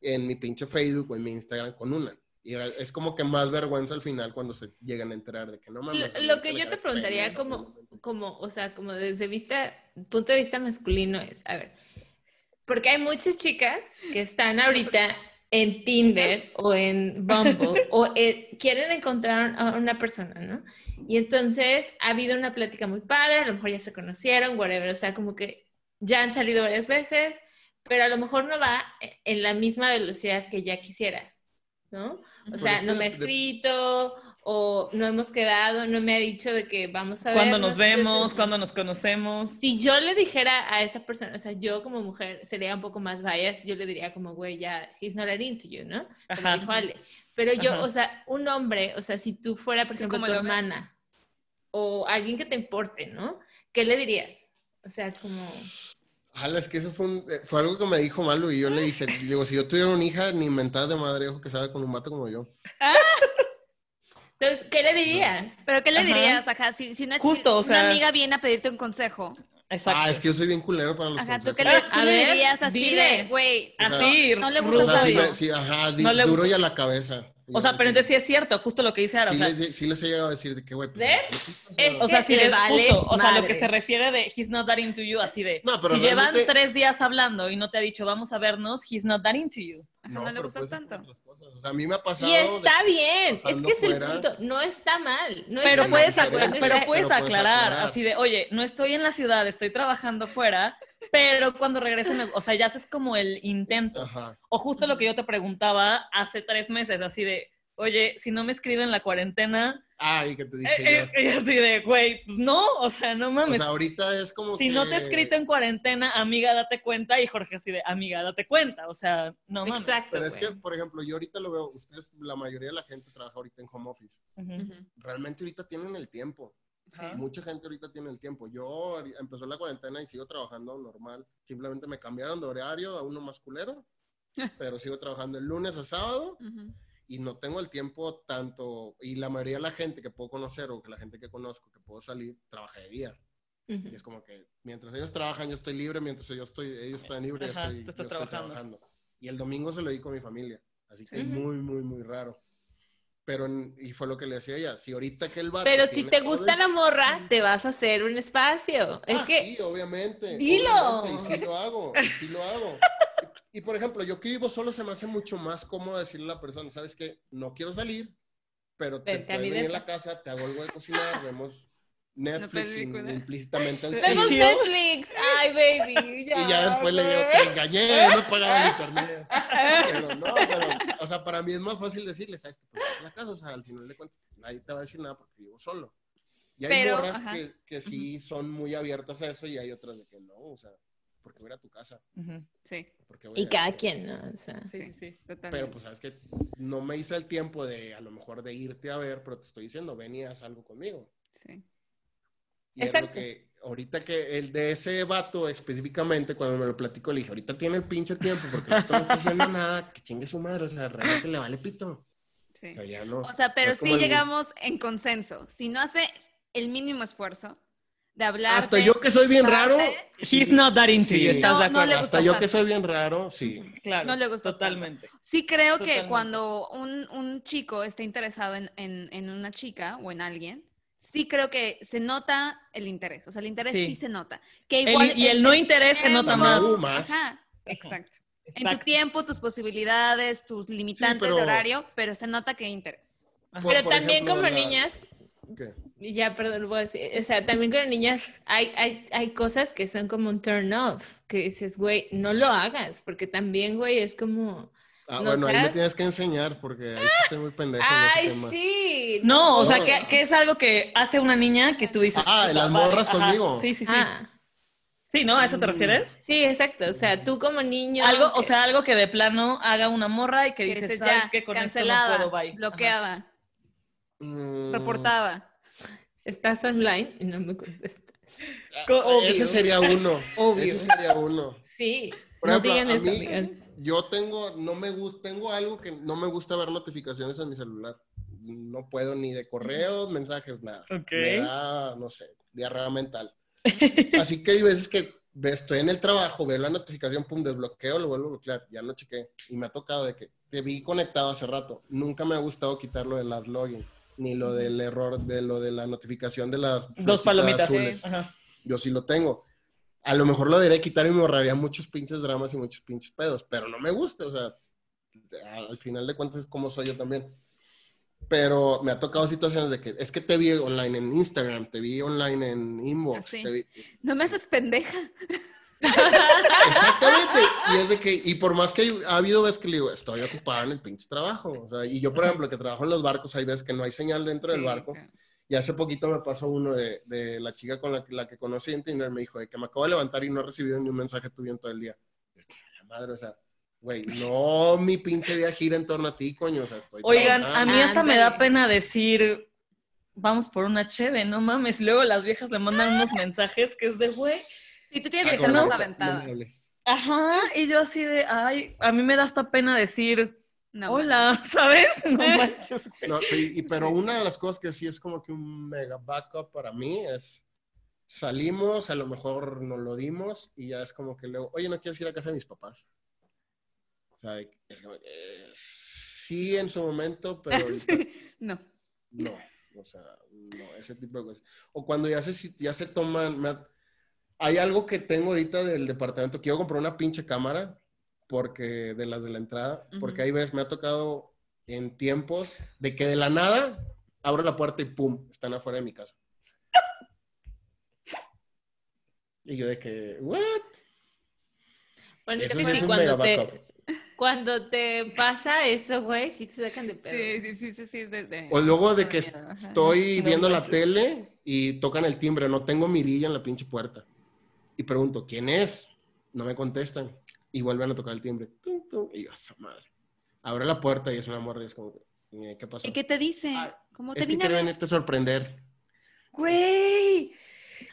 en mi pinche Facebook o en mi Instagram con una. Y es como que más vergüenza al final cuando se llegan a enterar de que no mames. Lo, lo que yo te preguntaría como, como, o sea, como desde vista, punto de vista masculino es, a ver, porque hay muchas chicas que están ahorita en Tinder o en Bumble o eh, quieren encontrar a una persona, ¿no? Y entonces ha habido una plática muy padre, a lo mejor ya se conocieron, whatever, o sea, como que ya han salido varias veces, pero a lo mejor no va en la misma velocidad que ya quisiera, ¿no? O sea, no me ha de- escrito o no hemos quedado, no me ha dicho de que vamos a ver. Cuando nos vemos, cuando nos conocemos. Si yo le dijera a esa persona, o sea, yo como mujer sería un poco más bias, yo le diría como, güey, ya, he's not that into you, ¿no? Como Ajá. dijo Ale. Pero yo, Ajá. o sea, un hombre, o sea, si tú fuera, por ¿Tú ejemplo, tu hermana o alguien que te importe, ¿no? ¿Qué le dirías? O sea, como... Ala, es que eso fue, un- eh, fue algo que me dijo Malu y yo le dije, digo, si yo tuviera una hija, ni mentada de madre, ojo que salga con un vato como yo. Entonces, ¿qué le dirías? Pero ¿qué le Ajá. dirías, ajá? Si, si una, Justo, si o sea- una amiga viene a pedirte un consejo, Exacto. Ah, es que yo soy bien culero para los ajá, ¿tú qué le, tú A le ver, dirías así dile. de, güey, Así, no le O gusta sea, sí, tanto? me- sí, ajá, di- No le duro gusta. y a la cabeza. O sea, pero entonces sí es cierto, justo lo que dice Ara. Sí, o sea, les, sí les he llegado a decir de que, güey, pues, ¿Ves? O sea, si le le vale justo, o sea, lo que se refiere de he's not that into you, así de No, pero si llevan tres días hablando y no te ha dicho vamos a vernos, he's not that into you. Ajá, no, le pero gustas tanto. O sea, a mí me ha pasado... Y está de- bien, es que es el punto, no está mal. No Pero está puedes, mal, pero puedes pero puedes aclarar, aclarar. así de, oye, no estoy en la ciudad, estoy trabajando fuera, pero cuando regrese, me- o sea, ya haces como el intento. Ajá. O justo lo que yo te preguntaba hace tres meses, así de, oye, si no me escriben en la cuarentena, Ay, que te eh, dije eh, y así de, güey, pues no, o sea, no. O mames. sea, ahorita es como si que... no te he escrito en cuarentena, amiga, date cuenta, y Jorge así de, amiga, date cuenta, o sea, no mames. Exacto. Pero es que, por ejemplo, yo ahorita lo veo, ustedes, la mayoría de la gente trabaja ahorita en home office. Realmente ahorita tienen el tiempo. Ajá. Mucha gente ahorita tiene el tiempo. Yo empezó la cuarentena y sigo trabajando normal. Simplemente me cambiaron de horario a uno más culero, pero sigo trabajando el lunes a sábado y no tengo el tiempo tanto. Y la mayoría de la gente que puedo conocer o que la gente que conozco que puedo salir, trabaja de día. Y es como que mientras ellos trabajan, yo estoy libre, mientras yo estoy, ellos están libres, yo estoy, tú estás yo estoy trabajando. Y el domingo se lo di con mi familia. Así que es muy, muy, muy raro. Pero, en- y fue lo que le decía ella, si ahorita que el vato Pero si te gusta el- la morra, te vas a hacer un espacio. Es Ah, que sí, obviamente. Dilo. obviamente, y sí lo hago, y sí lo hago. Y, y, por ejemplo, yo que vivo solo se me hace mucho más cómodo decirle a la persona, ¿sabes qué? No quiero salir, pero te Vente a puedes venir a la casa, te hago algo de cocinar, vemos Netflix implícitamente el Qué vemos. Netflix. Ay, baby. Ya, Y ya después le digo, te engañé, no pagaba el internet. Pero no, pero, o sea, para mí es más fácil decirle, ¿sabes qué? Pues la casa, o sea, al final de cuentas, nadie te va a decir nada porque vivo solo. Y hay Pero, morras que, que sí son muy abiertas a eso y hay otras de que no, o sea, porque voy a ir a tu casa. Sí, Porque voy a Y ir a- cada quien, ¿no? O sea. Sí, sí, sí. totalmente. Pero pues, ¿sabes que No me hice el tiempo de, a lo mejor, de irte a ver, pero te estoy diciendo, ven y haz algo conmigo. Sí. Y es lo Exacto. que, ahorita que el de ese vato específicamente, cuando me lo platico, le dije, ahorita tiene el pinche tiempo porque no está haciendo nada, que chingue su madre, o sea, realmente le vale pito. sí. O sea, ya no. O sea, pero es sí el- llegamos en consenso. Si no hace el mínimo esfuerzo de hablar. Hasta yo que soy bien raro. He's not that into Sí. you, ¿estás No, de no le acuerdo? gusta Hasta yo tanto. que soy bien raro, sí. Claro, No le gusta totalmente. Sí creo Totalmente. que cuando un, un chico está interesado en, en- en una chica o en alguien, sí creo que se nota el interés. O sea, el interés sí, Sí. se nota. Que El- igual y el no interés se nota más. Uh, más. Ajá, exacto. En tu tiempo, tus posibilidades, tus limitantes pero- de horario, pero se nota que hay interés. Por- Pero por también ejemplo, como la- niñas, ya, perdón, lo voy a decir. O sea, también como niñas hay, hay, hay cosas que son como un turn off, que dices, güey, no lo hagas, porque también, güey, es como, Ah, No bueno, ahí me tienes que enseñar porque ahí estoy muy pendejo en ese ay, tema. sí. No, o sea, No. que, que es algo que hace una niña que tú dices. Ah, "Puta las madre". morras Ajá. conmigo. Sí, sí, sí. Ah, Sí, ¿no? ¿A eso te Mm. refieres? sí, exacto. O sea, tú como niño. Algo, o que- sea, algo que de plano haga una morra y que Que dices, ¿sabes ya, qué? Con cancelada, esto no puedo, bye. bloqueada, Mm, reportada. Estás online y no me contestas. ah, Co- Ese obvio. sería uno. Obvio. Ese sería uno. Sí. Por no ejemplo, digan eso, mí- amigas. Yo tengo, no me gusta, tengo algo que no me gusta ver notificaciones en mi celular. No puedo ni de correos, mensajes, nada. Ok. Me da, no sé, diarrea mental. Así que hay veces que estoy en el trabajo, veo la notificación, pum, desbloqueo, lo vuelvo a bloquear, ya no chequé. Y me ha tocado de que te vi conectado hace rato. Nunca me ha gustado quitarlo del ad login, ni lo del error, de lo de la notificación de las Dos palomitas. azules. Yo sí lo tengo. A lo mejor lo debería quitar y me ahorraría muchos pinches dramas y muchos pinches pedos, pero no me gusta, o sea, al final de cuentas es como soy yo también. Pero me ha tocado situaciones de que es que te vi online en Instagram, te vi online en Inbox, Así. te vi- No me haces pendeja. Exactamente. Y es de que, y por más que ha habido veces que le digo, estoy ocupado en el pinche trabajo. O sea, y yo, por ejemplo, que trabajo en los barcos, hay veces que no hay señal dentro del Sí, barco. claro. Y hace poquito me pasó uno de, de la chica con la, que- la que conocí en Tinder, me dijo de que me acabo de levantar y no he recibido ni un mensaje tuyo en todo el día. Yo, "¿Qué la madre, o sea, güey, no mi pinche día gira en torno a ti, coño, o sea, estoy Oigan, trabajando". a mí hasta me da pena decir, vamos por una cheve, no mames. Y luego las viejas le mandan unos mensajes que es de, güey, Sí, tú tienes Ah, que ser más aventada. no ajá. Y yo así de, ay, a mí me da hasta pena decir, No, hola, ¿sabes? No manches. No, sí, y, pero una de las cosas que sí es como que un mega backup para mí es salimos, a lo mejor nos lo dimos y ya es como que luego, oye, ¿no quieres ir a casa de mis papás? O sea, es como, eh, sí en su momento, pero ahorita No. no. O sea, no, ese tipo de cosas. O cuando ya se, ya se toman, me ha- hay algo que tengo ahorita del departamento, quiero comprar una pinche cámara, porque de las de la entrada, porque ahí ves, me ha tocado en tiempos de que de la nada abro la puerta y pum, están afuera de mi casa. Y yo de que, ¿what? Bueno, es Eso que sí es cuando te, backup. cuando te pasa eso, güey, sí te sacan de pedo. Sí, sí, sí, sí, de- de- O luego de que miedo, ajá. estoy No viendo la tele y tocan el timbre, no tengo mirilla en la pinche puerta. Y pregunto, ¿quién es? No me contestan. Y vuelven a tocar el timbre. Tum, tum, y yo, esa madre. Abre la puerta y es una morra y es como, eh, ¿qué pasó? ¿Y qué te dice? Ah, ¿Cómo Es te que vine a venirte a sorprender. Güey.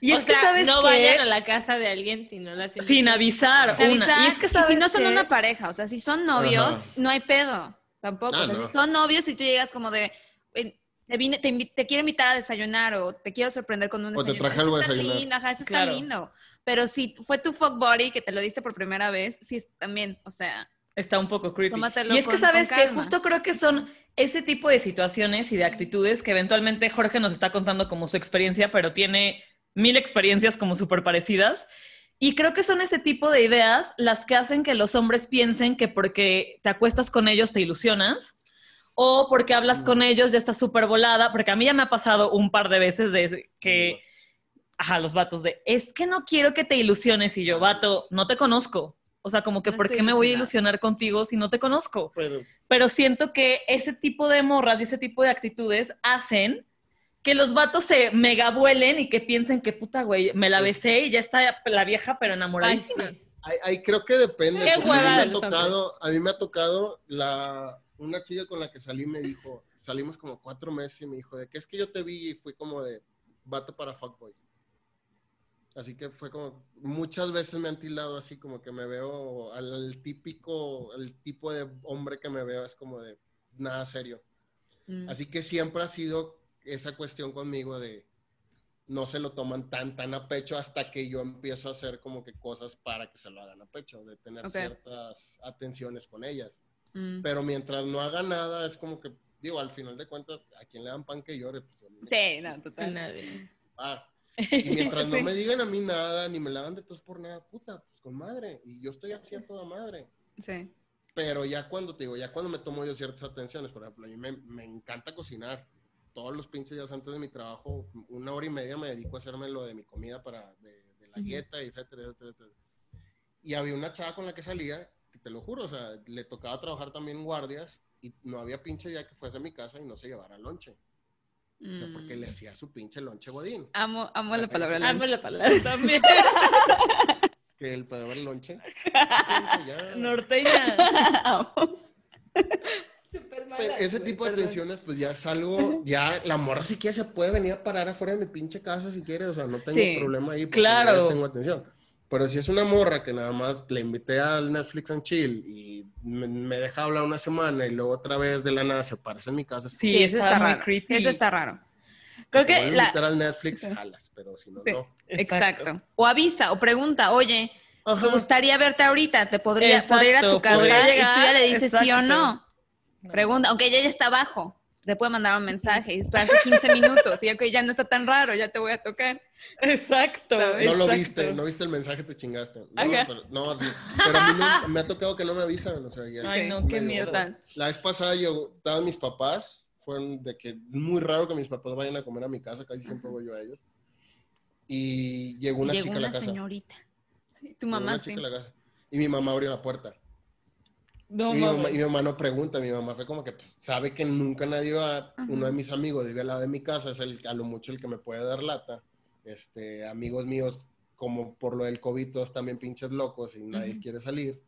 Y o es que sea, sabes no qué? vayan a la casa de alguien si no las Sin avisar. Una. avisar, Y es que y sabes si no son qué? una pareja, o sea, si son novios, Ajá. no hay pedo. Tampoco. Ah, o sea, no. si son novios y tú llegas como de. "Güey, Te, vine, te, te quiero invitar a desayunar o te quiero sorprender con un O te desayuno. traje algo a está desayunar. lindo, ajá, eso está Claro. lindo. Pero si fue tu fuck body que te lo diste por primera vez, sí, es- también, o sea, Está un poco creepy. Tómatelo y es que sabes que justo creo que son ese tipo de situaciones y de actitudes que eventualmente Jorge nos está contando como su experiencia, pero tiene mil experiencias como súper parecidas. Y creo que son ese tipo de ideas las que hacen que los hombres piensen que porque te acuestas con ellos te ilusionas o porque hablas con ellos ya estás súper volada, porque a mí ya me ha pasado un par de veces de que, ajá, los vatos de, es que no quiero que te ilusiones y yo, vato, no te conozco. O sea, como que, No ¿por qué me voy a ilusionar contigo si no te conozco? Pero Pero siento que ese tipo de morras y ese tipo de actitudes hacen que los vatos se mega vuelen y que piensen que puta, güey, me la besé y ya está la vieja, pero enamoradísima. sí. ahí, ahí creo que depende. Qué porque a mí me ha tocado, a mí me ha tocado la, una chica con la que salí me dijo, salimos como cuatro meses y me dijo, de que es que yo te vi y fui como de vato para fuckboy. Así que fue como, muchas veces me han tildado así, como que me veo al, al típico, el tipo de hombre que me veo es como de nada serio. mm, Así que siempre ha sido esa cuestión conmigo de no se lo toman tan, tan a pecho hasta que yo empiezo a hacer como que cosas para que se lo hagan a pecho, de tener ciertas atenciones con ellas. mm. Pero mientras no haga nada, es como que, digo, al final de cuentas, a quien le dan pan que llore, pues Sí, no, total. Nadie. Ah, y mientras no Sí. me digan a mí nada, ni me la hagan de tos por nada, puta, pues con madre. Y yo estoy así a toda madre. Sí. Pero ya cuando te digo, ya cuando me tomo yo ciertas atenciones, por ejemplo, a mí me, me encanta cocinar. Todos los pinches días antes de mi trabajo, una hora y media me dedico a hacerme lo de mi comida para, de, de la Ujú. dieta, etcétera, etcétera, etcétera. Y había una chava con la que salía, que te lo juro, o sea, le tocaba trabajar también guardias y no había pinche día que fuese a mi casa y no se llevara lonche. O sea, porque Mm. le hacía su pinche lonche godín. Amo, amo la palabra Amo lunch. la palabra también. Que el el lonche. Norteña. Súper mala, Pero ese tipo de perdón. atenciones, pues ya es algo, ya la morra si quiere se puede venir a parar afuera de mi pinche casa si quiere, o sea, no tengo Sí. problema ahí. porque Claro. yo tengo atención. Pero si es una morra que nada más le invité al Netflix and Chill y me, me deja hablar una semana y luego otra vez de la nada se aparece en mi casa, Sí, Sí, eso está está muy raro. creepy. Eso está raro. Creo que la... invitar al Netflix, Sí. jalas, pero si no, Sí. no. Exacto. O avisa o pregunta, oye, me gustaría verte ahorita, te podría, podría ir a tu casa y tú ya le dices sí o no. No. Pregunta, aunque ella ya está abajo, te puede mandar un mensaje y esperarse 15 minutos y ok, ya no está tan raro, ya te voy a tocar. Exacto. No lo viste, no viste el mensaje, te chingaste. No, pero, no, sí. Pero a mí no- me ha tocado que no me avisan. O sea, ya Ay, no, qué. Total. La vez pasada yo, estaban mis papás, fueron de que muy raro que mis papás vayan a comer a mi casa, casi siempre voy yo a ellos. Y llegó una Llegó chica a una la casa. señorita. Tu Llegó mamá una sí. chica a la casa. Y mi mamá abrió la puerta. No, y, mi mamá, y mi mamá no pregunta, mi mamá fue como que pues, sabe que nunca nadie va, uno de mis amigos vive al lado de mi casa, es el, a lo mucho el que me puede dar lata. Este, amigos míos, como por lo del COVID, todos también pinches locos y nadie Ujú. quiere salir.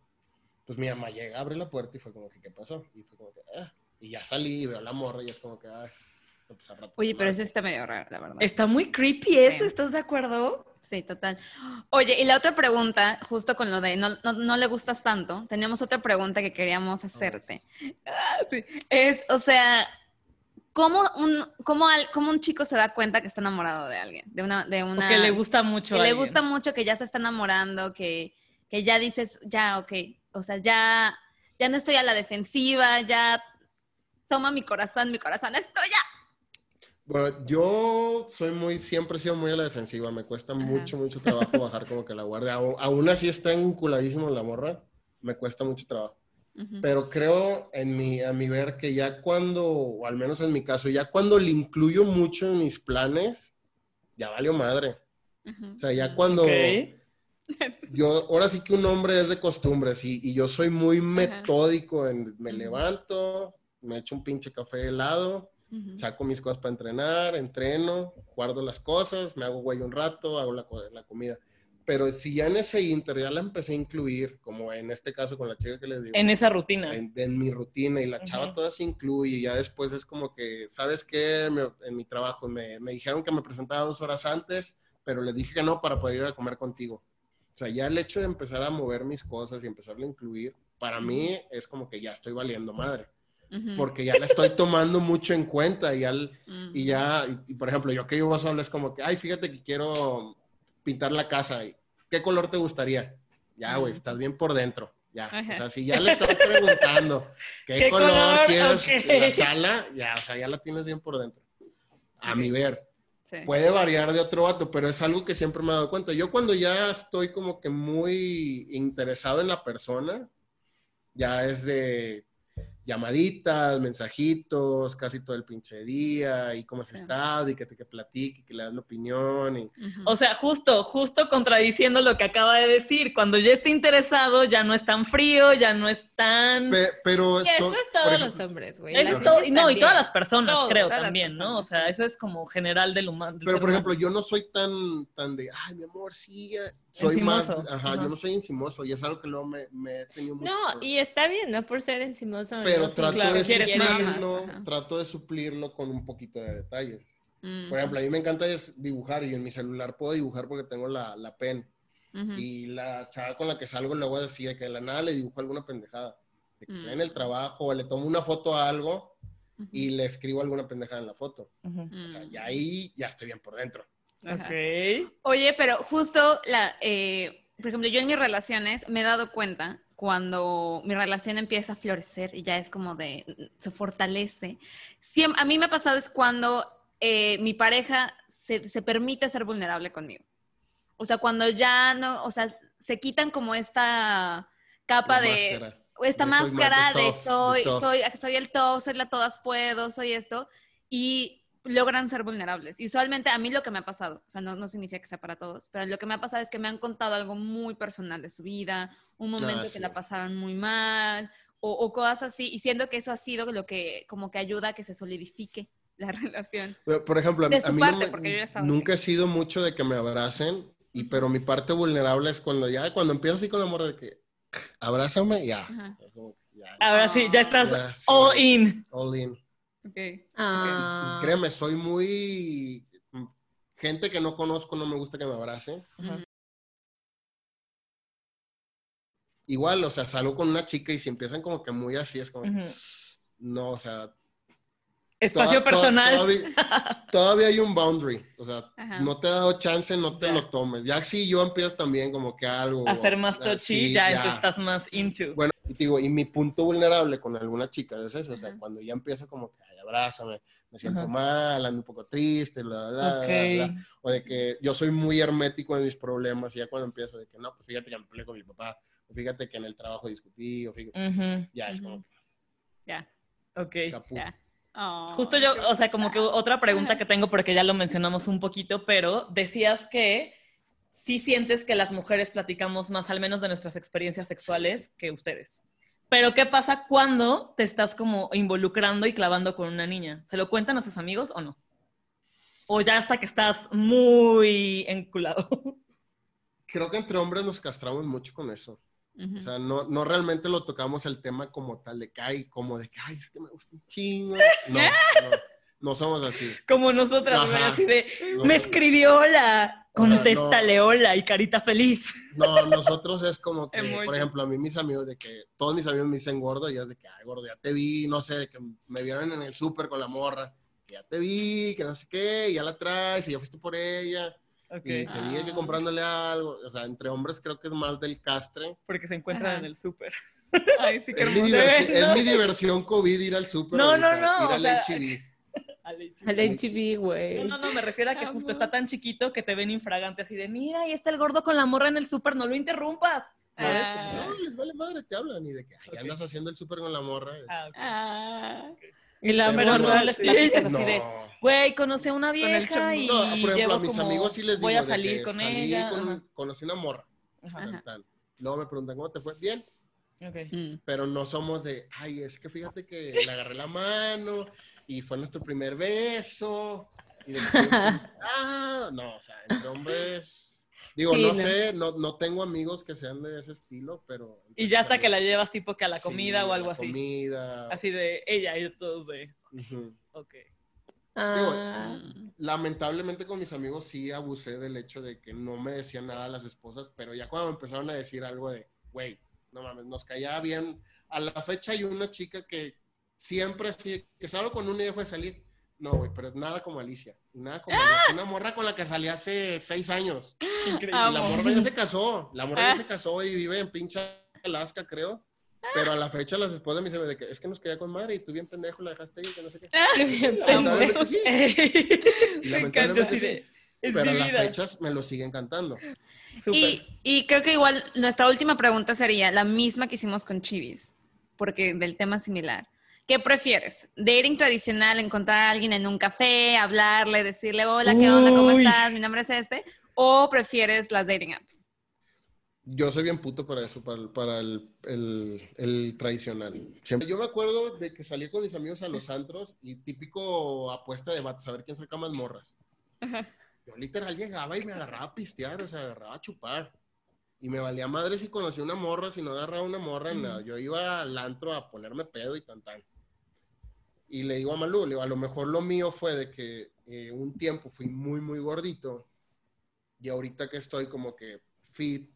Pues mi mamá llega, abre la puerta y fue como que, ¿qué pasó? Y fue como que, ah. Y ya salí y veo a la morra y es como que, ah, pues Oye, pero marco". eso está medio raro, la verdad. Está muy creepy eso. ¿estás de acuerdo? Sí, total. Oye, y la otra pregunta, justo con lo de no, no, no le gustas tanto, teníamos otra pregunta que queríamos hacerte. Ah, sí. Es, o sea, ¿cómo un, cómo, al- cómo un chico se da cuenta que está enamorado de alguien? De una, de O una que le gusta mucho. que a le alguien. gusta mucho, que ya se está enamorando, que, que ya dices, ya, ok, o sea, ya, ya no estoy a la defensiva, ya toma mi corazón, mi corazón es tuya. Bueno, yo soy muy, siempre he sido muy a la defensiva, me cuesta mucho, mucho trabajo bajar como que la guardia. Aún, aún así está enculadísimo la morra, me cuesta mucho trabajo. Ujú. Pero creo en mi, a mi ver que ya cuando, o al menos en mi caso, ya cuando le incluyo mucho en mis planes, ya valió madre. Ujú. O sea, ya cuando, Ok. yo, ahora sí que un hombre es de costumbres y, y yo soy muy metódico en, me levanto, me echo un pinche café helado, Saco mis cosas para entrenar, entreno, guardo las cosas, me hago güey un rato, hago la, co- la comida. Pero si ya en ese inter ya la empecé a incluir, como en este caso con la chica que les digo, En esa rutina. en, en mi rutina y la chava Ujú. toda se incluye y ya después es como que, ¿sabes qué? Me- en mi trabajo me, me dijeron que me presentaba dos horas antes, pero les dije que no para poder ir a comer contigo. O sea, ya el hecho de empezar a mover mis cosas y empezarlo a incluir, para mí es como que ya estoy valiendo madre, Porque ya la estoy tomando mucho en cuenta y ya, el- Ujú. y ya, y, y por ejemplo, yo que vivo solo es como que, ay, fíjate que quiero pintar la casa. ¿Qué color te gustaría? Ya, güey, estás bien por dentro. Ya. Ajá. O sea, si ya le estás preguntando qué, ¿Qué color, color? quieres Ok. en la sala, ya, o sea, ya la tienes bien por dentro. A mi ver. Sí. Puede variar de otro vato, pero es algo que siempre me he dado cuenta. Yo cuando ya estoy como que muy interesado en la persona, ya es de llamaditas, mensajitos, casi todo el pinche día, y cómo has Sí. estado, y que te que platique, que le das la opinión. Y... O sea, justo, justo contradiciendo lo que acaba de decir. Cuando ya esté interesado, ya no es tan frío, ya no es tan... Pe- pero eso son- es todos ejemplo, los hombres, güey. Eso es todo, no, y todas las personas, Todo, creo, también, ¿no? O sea, eso es como general del humano. del Pero, por humano. ejemplo, yo no soy tan, tan de, ay, mi amor, sí, eh", soy Encimoso. más, ajá, Ajá. yo no soy encimoso, y es algo que luego me, me he tenido mucho. No, y está bien, no por ser encimoso. Pero no, trato, claro, de más, suplirlo, ajá. trato de suplirlo con un poquito de detalles. Mm. Por ejemplo, a mí me encanta dibujar y en mi celular puedo dibujar porque tengo la, la pen. Ujú. Y la chava con la que salgo luego decía que de la nada le dibujo alguna pendejada. De que estoy Mm. en el trabajo o le tomo una foto a algo Ujú. y le escribo alguna pendejada en la foto. O sea, Mm. ya ahí ya estoy bien por dentro. Ok. Oye, pero justo la, eh, por ejemplo, yo en mis relaciones me he dado cuenta cuando mi relación empieza a florecer y ya es como de, se fortalece. Siem- a mí me ha pasado es cuando eh, mi pareja se, se permite ser vulnerable conmigo. O sea, cuando ya no, o sea, se quitan como esta capa La de, máscara. esta de máscara más de de de soy, tough. soy, soy el todo, soy la todas puedo, soy esto, y logran ser vulnerables. Y usualmente a mí lo que me ha pasado, o sea, no, no significa que sea para todos, pero lo que me ha pasado es que me han contado algo muy personal de su vida, un momento que sí. la pasaron muy mal, o, o cosas así, y siento que eso ha sido lo que como que ayuda a que se solidifique la relación. Pero, Por ejemplo, a, De a su mí parte, no me- porque yo ya estaba nunca he sido mucho de que me abracen, y, pero mi parte vulnerable es cuando ya, cuando empiezo así con el amor de que abrázame, ya. Como Ahora sí, ya estás Ya, sí. all in. all in. Okay. Ah. Créeme, soy muy... Gente que no conozco no me gusta que me abrace. Igual, o sea, salgo con una chica y si empiezan como que muy así, es como... No, o sea... Espacio toda- toda- personal. Todavía, todavía hay un boundary. O sea, Ajá. no te he dado chance, no te Ya. lo tomes. Ya si yo empiezo también como que algo... a ser más touchy, así, ya, entonces estás más into. Bueno, y digo, y mi punto vulnerable con alguna chica es eso, o sea, cuando ya empiezo como que, abrázame, me siento Ajá. mal, ando un poco triste, bla, bla, bla, Ok. bla, bla. o de que yo soy muy hermético en mis problemas, y ya cuando empiezo de que, no, pues fíjate que me peleé con mi papá, o fíjate que en el trabajo discutí, o fíjate, Ujú. ya es como Ya, Ok. ya. Oh, Justo yo, o sea, como que otra pregunta que tengo, porque ya lo mencionamos un poquito, pero decías que sí sientes que las mujeres platicamos más, al menos de nuestras experiencias sexuales, que ustedes. Pero ¿qué pasa cuando te estás como involucrando y clavando con una niña? ¿Se lo cuentan a sus amigos o no? O ya hasta que estás muy enculado. Creo que entre hombres nos castramos mucho con eso. O sea, no, no realmente lo tocamos el tema como tal, de que, ay, como de que, ay, es que me gusta un chingo. No, no, no somos así. Como nosotras, Ajá. así de, No. me escribió hola, contéstale no. hola y carita feliz. No, nosotros es como que, por ejemplo, a mí mis amigos de que, todos mis amigos me dicen gordo y es de que, ay, gordo, ya te vi, no sé, de que me vieron en el súper con la morra, que ya te vi, que no sé qué, y ya la traes y ya fuiste por ella, Ok, y te vi de que Ah. comprándole algo, o sea, entre hombres creo que es más del castre. porque se encuentran Ajá. en el súper. Ay, sí, qué Es mi, diversión, ¿no? es mi diversión COVID ir al súper. No, no, no, Ir o al sea, H-E-B. Al HB, güey. No, no, no, me refiero a que Amo. justo está tan chiquito que te ven infragante así de, mira, ahí está el gordo con la morra en el súper, no lo interrumpas. ¿Sabes? Ah. No, les vale madre, te hablan y de que, ay, Ok. andas haciendo el súper con la morra. Ah, ok. Ah. Y la Pero morra, no les sí. platicas así No. de, güey, conocí a una vieja y No, por ejemplo, llevo a mis como, amigos sí les digo voy a de salir que con salí ella. con- conocí una morra. Ajá. tan, tan. Luego me preguntan, ¿cómo te fue? Bien, Ok. Mm. pero no somos de, ay, es que fíjate que le agarré la mano y fue nuestro primer beso. Y de que, ah, no, o sea, entre hombres. Digo, Sí, no, no. sé, no, no tengo amigos que sean de ese estilo, pero. Y ya hasta que la llevas tipo que a la Sí, comida o algo la así. Comida. Así de ella y todos de. Ujú. Ok. Ah. Lamentablemente con mis amigos sí abusé del hecho de que no me decían nada las esposas, pero ya cuando empezaron a decir algo de, güey, no mames, nos caía bien. A la fecha hay una chica que siempre así, que salgo con una y dejo de salir. No, güey, pero es nada como Alicia. Nada como Alicia. Una morra con la que salí hace seis años. Increíble. La morra ya se casó. La morra Ah. ya se casó y vive en pinche Alaska, creo. Pero a la fecha las esposas me dicen de que es que nos quedó con madre y tú bien pendejo la dejaste ahí, que no sé qué. bien Lamentablemente pendejo. sí. Me lamentablemente encanta sí. de. Es Pero a las fechas me lo siguen cantando. Y, y creo que igual nuestra última pregunta sería la misma que hicimos con Chivis, porque del tema similar. ¿Qué prefieres? ¿Dating tradicional, encontrar a alguien en un café, hablarle, decirle, hola, ¿qué onda? ¿Cómo estás? Mi nombre es este. ¿O prefieres las dating apps? Yo soy bien puto para eso, para el, para el, el- el tradicional. Siempre- Yo me acuerdo de que salí con mis amigos a los antros y típico apuesta de vatos, a ver quién saca más morras. Yo literal llegaba y me agarraba a pistear, o sea, agarraba a chupar. Y me valía madre si conocía una morra, si no agarraba una morra, no, yo iba al antro a ponerme pedo y tan tan. Y le digo a Malú, le digo, a lo mejor lo mío fue de que eh, un tiempo fui muy, muy gordito y ahorita que estoy como que fit,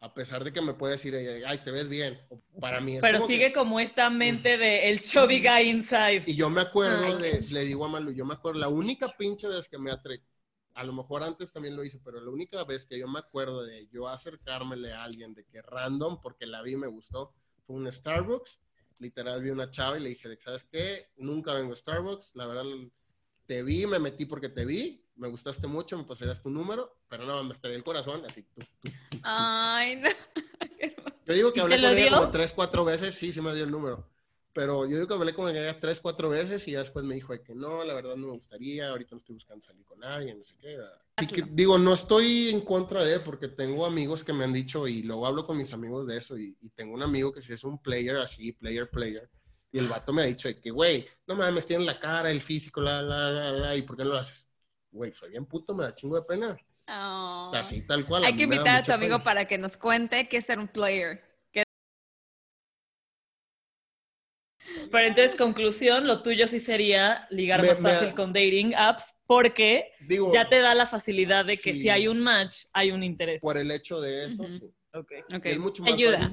a pesar de que me puede decir ay, te ves bien, o para mí es Pero como que- sigue como esta mente de el chubby guy inside. y yo me acuerdo Ay, de, qué- le digo a Malu, yo me acuerdo, la única pinche vez que me atre, a lo mejor antes también lo hice, pero la única vez que yo me acuerdo de yo acercármele a alguien de que random, porque la vi y me gustó, fue un Starbucks. Literal vi una chava y le dije, ¿sabes qué? Nunca vengo a Starbucks, la verdad te vi, me metí porque te vi, me gustaste mucho, me pasarías tu número, pero no, me estaría el corazón, así tú. tú. Ay, no. Yo digo que ¿Y hablé con ella como tres, cuatro veces, sí, sí me dio el número. Pero yo digo que hablé con ella tres, cuatro veces y ya después me dijo de que no, la verdad no me gustaría, ahorita no estoy buscando salir con nadie, no sé qué. Así que digo, no estoy en contra de, porque tengo amigos que me han dicho y luego hablo con mis amigos de eso y, y tengo un amigo que sí es un player así, player, player. Y el vato me ha dicho de que, güey, no mames, tienen la cara, el físico, la, la, la, la, ¿y por qué no lo haces? Güey, soy bien puto, me da chingo de pena. Oh. Así, tal cual. Hay que invitar a tu amigo pena. para que nos cuente qué es ser un player. Pero entonces, conclusión, lo tuyo sí sería ligar Me- más me- fácil con dating apps porque Digo, ya te da la facilidad de que Sí. si hay un match, hay un interés. por el hecho de eso, Ujú. sí. Ok. Ok. Y es mucho más Ayuda.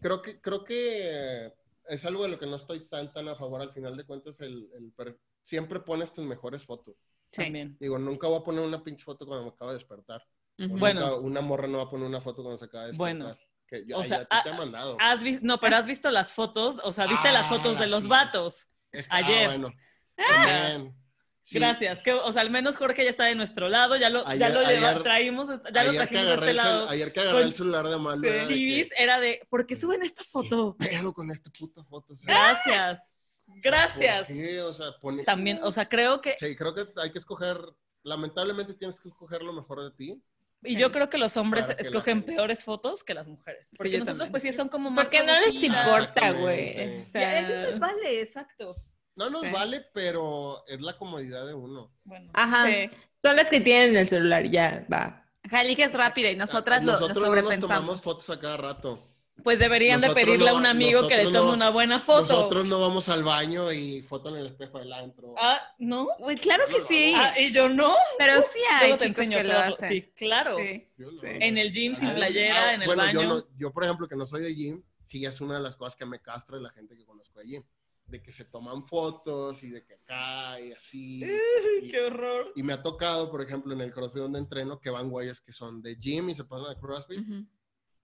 creo que, creo que es algo de lo que no estoy tan, tan a favor al final de cuentas. El, el per- siempre pones tus mejores fotos. Sí. También. Digo, nunca voy a poner una pinche foto cuando me acabo de despertar. O Ujú. Bueno. nunca- una morra no va a poner una foto cuando se acaba de despertar. Bueno. Que yo, O sea, a ah, te he mandado. Has no, pero has visto las fotos, o sea, viste las Ah, fotos de los sí. vatos. Es que- ayer. Ah, bueno. También. Sí. Gracias. Que, o sea, al menos Jorge ya está de nuestro lado, ya lo, ya lo lleva- ayer- traímos, ya lo Ayer trajimos de este el, lado. ayer que agarré Con- el celular de Malu. de Chivis que, era de, ¿por qué suben esta foto? ¿Qué pedo con esta puta foto? O sea, Gracias. Gracias. O sea, pone- También, o sea, creo que, Sí, creo que hay que escoger, lamentablemente tienes que escoger lo mejor de ti. Y yo creo que los hombres que escogen peores fotos que las mujeres. Porque yo nosotros también. pues sí son como más Porque no les importa, güey. O sea, a ellos les vale, exacto. No nos Sí. vale, pero es la comodidad de uno. Bueno. Ajá. Sí. Son las que tienen el celular, ya, va. Jali, que es rápida y nosotras lo, lo Nosotros no nos tomamos sobrepensamos. fotos a cada rato. Pues deberían de Nosotros pedirle a no- un amigo que le tome no- una buena foto. Nosotros no vamos al baño y foto en el espejo del antro. Ah, ¿no? Uy, claro que Yo sí. Ah, y yo no. Pero sí hay te chicos que lo hacen. Sí, claro. Sí. Yo. En el gym sin Ah, playera, en el bueno, baño. Yo, no- yo, por ejemplo, que no soy de gym, sí es una de las cosas que me castra de la gente que conozco de gym. De que se toman fotos y de que acá y así. y- Qué horror. Y me ha tocado, por ejemplo, en el CrossFit donde entreno, que van güeyes que son de gym y se pasan a CrossFit.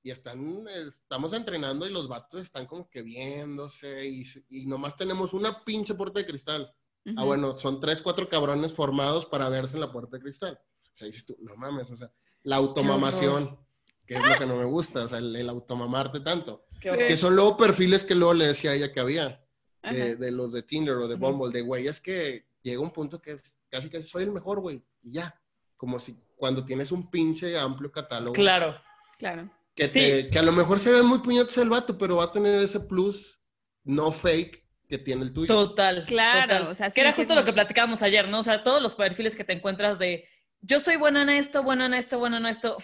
Y están, estamos entrenando y los vatos están como que viéndose y, y nomás tenemos una pinche puerta de cristal. Ah, Ujú. bueno, son tres, cuatro cabrones formados para verse en la puerta de cristal. O sea, dices tú, no mames, o sea, la automamación, que es lo que no me gusta, o sea, el, el automamarte tanto. Que son luego perfiles que luego le decía a ella que había, de, de los de Tinder o de. Bumble, de güey, es que llega un punto que es casi que soy el mejor, güey, y ya. Como si cuando tienes un pinche amplio catálogo. Claro. Claro. Que, Sí. te- que a lo mejor se ve muy puñetes el vato, pero va a tener ese plus no fake que tiene el tuyo. Total. Claro, total. o sea, sí, Que era justo lo que platicábamos ayer, ¿no? O sea, todos los perfiles que te encuentras de yo soy buena en esto, buena en esto, buena en esto.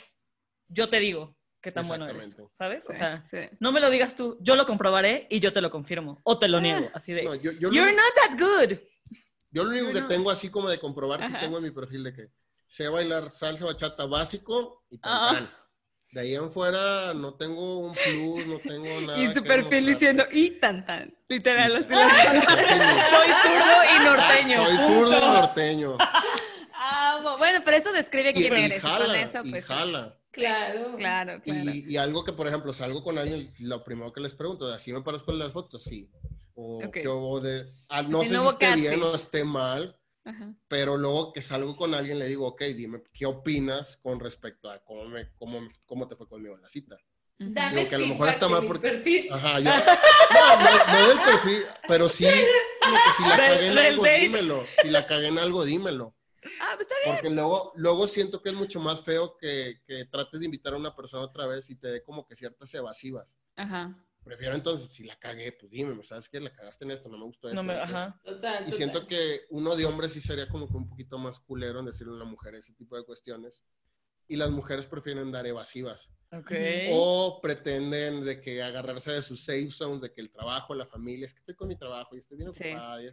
Yo te digo qué tan bueno eres. ¿sabes? O sea, sí. no me lo digas tú, yo lo comprobaré y yo te lo confirmo. O te lo niego, así de No, yo, yo lo, You're not that good. yo lo único que no. tengo así como de comprobar, Ajá. tengo en mi perfil de que sé bailar salsa bachata básico y tan, Ah. tan. De ahí en fuera no tengo un plus, no tengo nada. Y su perfil diciendo, y tan tan. Literal, así Soy zurdo y norteño. Soy zurdo y norteño. Amo. Bueno, pero eso describe Y, quién y eres. y jala, con eso, y pues. sí. jala. Claro. Claro, claro. Y, y algo que, por ejemplo, salgo con alguien, lo primero que les pregunto, ¿así me parezco en las fotos? Sí. O, Ok. que- o de, ah, no Si sé no si esté bien o esté mal, Ajá. pero luego que salgo con alguien le digo, ok, dime, ¿qué opinas con respecto a cómo, me, cómo, me- cómo te fue conmigo en la cita? Dame Digo que a lo mejor está mal porque- perfil. Ajá, yo. No, no, no del perfil, pero sí, si la cagué en algo, dímelo. Si la cagué en algo, dímelo. Ah, pues está bien. Porque luego, luego siento que es mucho más feo que, que trates de invitar a una persona otra vez y te dé como que ciertas evasivas. Ajá. Prefiero entonces, si la cagué, pues dime, ¿sabes qué? La cagaste en esto, no me gustó esto. No me, esto". ajá. Total, Y siento que uno de hombres sí sería como que un poquito más culero en decirle a una mujer ese tipo de cuestiones. Y las mujeres prefieren dar evasivas. Ok. O pretenden de que agarrarse de sus safe zones, de que el trabajo, la familia, es que estoy con mi trabajo y estoy bien Sí. ocupada. Y,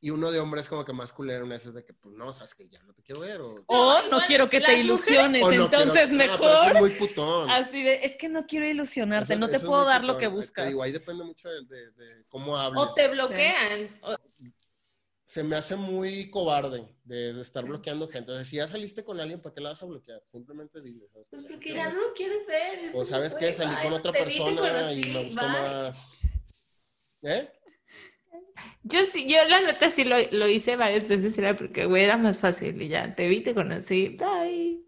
y uno de hombres como que más culero en ese de que, pues no, sabes que ya no te quiero ver. O, O no igual, quiero que te ilusiones, o no entonces quiero- mejor es muy putón. así de, es que no quiero ilusionarte, Eso- no te es puedo dar lo que Te buscas. digo, ahí depende mucho de, de- de cómo hables. O te bloquean. o- Se me hace muy cobarde de, de estar bloqueando gente. O sea, si ya saliste con alguien, ¿para qué la vas a bloquear? Simplemente dile. ¿sabes? Pues porque ya no lo quieres ver. es O sabes que salí con otra te te persona y me gustó más. ¿Eh? Yo sí, yo la neta sí lo, lo hice varias veces, era porque, güey, era más fácil y ya, te vi, te conocí, bye.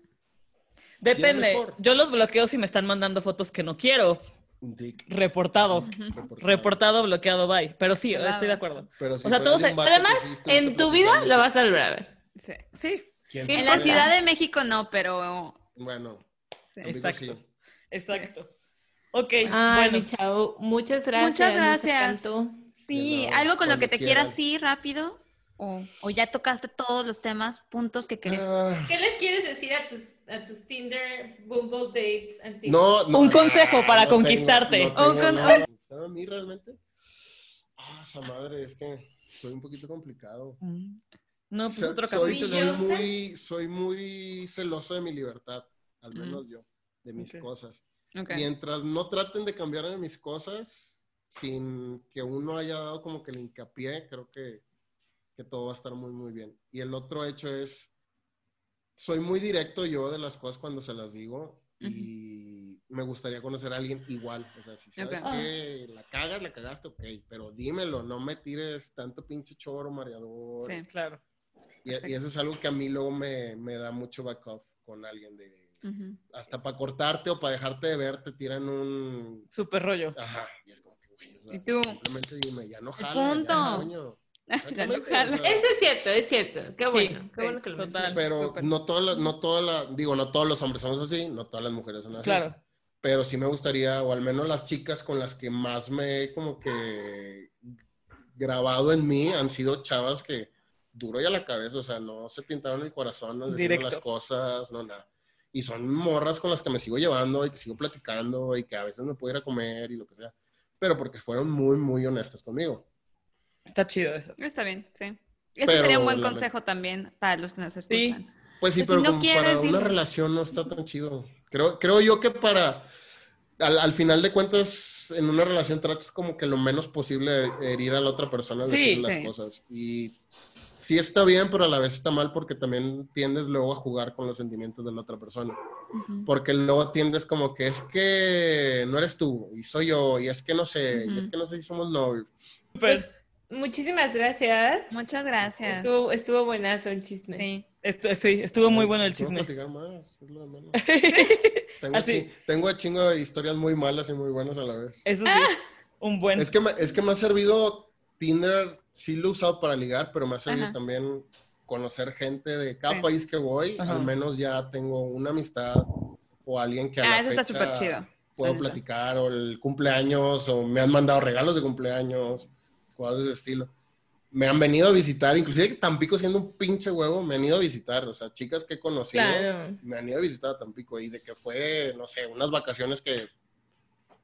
Depende. Yo los bloqueo si me están mandando fotos que no quiero. Un dick. Reportado. Reportado. Reportado, bloqueado, bye. Pero sí, Claro. estoy de acuerdo. Pero si O sea, todos Además, en tu vida lo vas a volver a ver. Sí. Sí, ¿quién En la Ciudad de México no, pero... Bueno, sí. exacto. sí. exacto. Ok, Ay, bueno. mi chavo, muchas gracias. Muchas nos gracias. Sí, algo con lo que te quieran. quieras ir rápido. O, o ya tocaste todos los temas, puntos que querías. Ah, ¿Qué les quieres decir a tus, a tus Tinder, Bumble dates? and things? no, no, Un consejo para tengo- conquistarte. no tengo Un con- nada. ¿Conquistar a mí realmente? Ah, esa madre, es que soy un poquito complicado. No, pues otro soy, capítulo. soy muy, soy muy celoso de mi libertad, al Ujú. menos yo, de mis cosas. Ok. Mientras no traten de cambiar en mis cosas, sin que uno haya dado como que el hincapié, creo que, que todo va a estar muy, muy bien. Y el otro hecho es, soy muy directo yo de las cosas cuando se las digo y me gustaría conocer a alguien igual. O sea, si sabes Ok. que la cagas, la cagaste, ok, pero dímelo, no me tires tanto pinche choro, mareador. Sí. Claro. Y, y eso es algo que a mí luego me, me da mucho backup con alguien de... Ujú. Hasta para cortarte o para dejarte de ver, te tiran un... Súper rollo. Ajá. Y es como que, güey, o sea, ¿Y tú? Simplemente dime, ya no jala. punto. ya, coño. Ya no Exactamente, jala. o sea, Eso es cierto, es cierto. Qué Sí, bueno, qué sí, bueno que lo total. Pero no todas las, no todas las, digo, no todos los hombres somos así, no todas las mujeres son así. Claro. Pero sí me gustaría, o al menos las chicas con las que más me he como que grabado en mí han sido chavas que duro y a la cabeza, o sea, no se tintaron el corazón decirme Directo. las cosas, no nada. Y son morras con las que me sigo llevando y que sigo platicando y que a veces me puedo ir a comer y lo que sea. Pero porque fueron muy, muy honestas conmigo. Está chido eso. Está bien, sí. Ese Pero sería un buen consejo también para los que nos Sí. escuchan. Pues sí, Pues si pero no como quieres, para una relación no está tan chido. Creo, creo yo que para, al, al final de cuentas, en una relación tratas como que lo menos posible herir a la otra persona Sí, decirle sí. las cosas. Y sí está bien, pero a la vez está mal porque también tiendes luego a jugar con los sentimientos de la otra persona. Porque luego tiendes como que es que no eres tú y soy yo y es que no sé, y es que no sé si somos novios. Pues, Muchísimas gracias. Muchas gracias. Estuvo, estuvo buenazo el chisme. Sí. esto- sí, estuvo muy bueno el chisme. platicar más, es lo de menos. Tengo, Así. chi- tengo chingo de historias muy malas y muy buenas a la vez. Eso sí, un buen. Es que, me, es que me ha servido Tinder, sí lo he usado para ligar, pero me ha servido Ajá. también conocer gente de cada Sí. país que voy. Ajá. Al menos ya tengo una amistad, o alguien que a Ah, la eso está fecha súper chido. puedo platicar, o el cumpleaños, o me han mandado regalos de cumpleaños, cosas de ese estilo. Me han venido a visitar, inclusive Tampico siendo un pinche huevo, me han ido a visitar, o sea, chicas que he conocido, Claro. me han ido a visitar a Tampico y de que fue, no sé, unas vacaciones que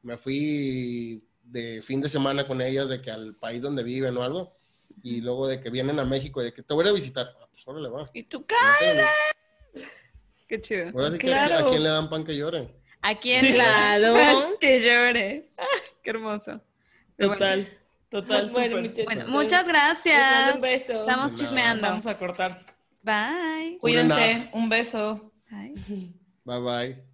me fui de fin de semana con ellas, de que al país donde viven o algo, y luego de que vienen a México, y de que te voy a visitar. Ah, pues órale, va. Y tú, ni- qué chido. Ahora sí que a quién le dan pan que llore. ¿A quién? Sí. Claro. que llore. Ah, qué hermoso. Pero bueno. Total, total, Bueno, Bueno, muchas gracias. un beso. Estamos chismeando. Vamos a cortar. Bye. Cuídense, un beso. Bye. Bye bye.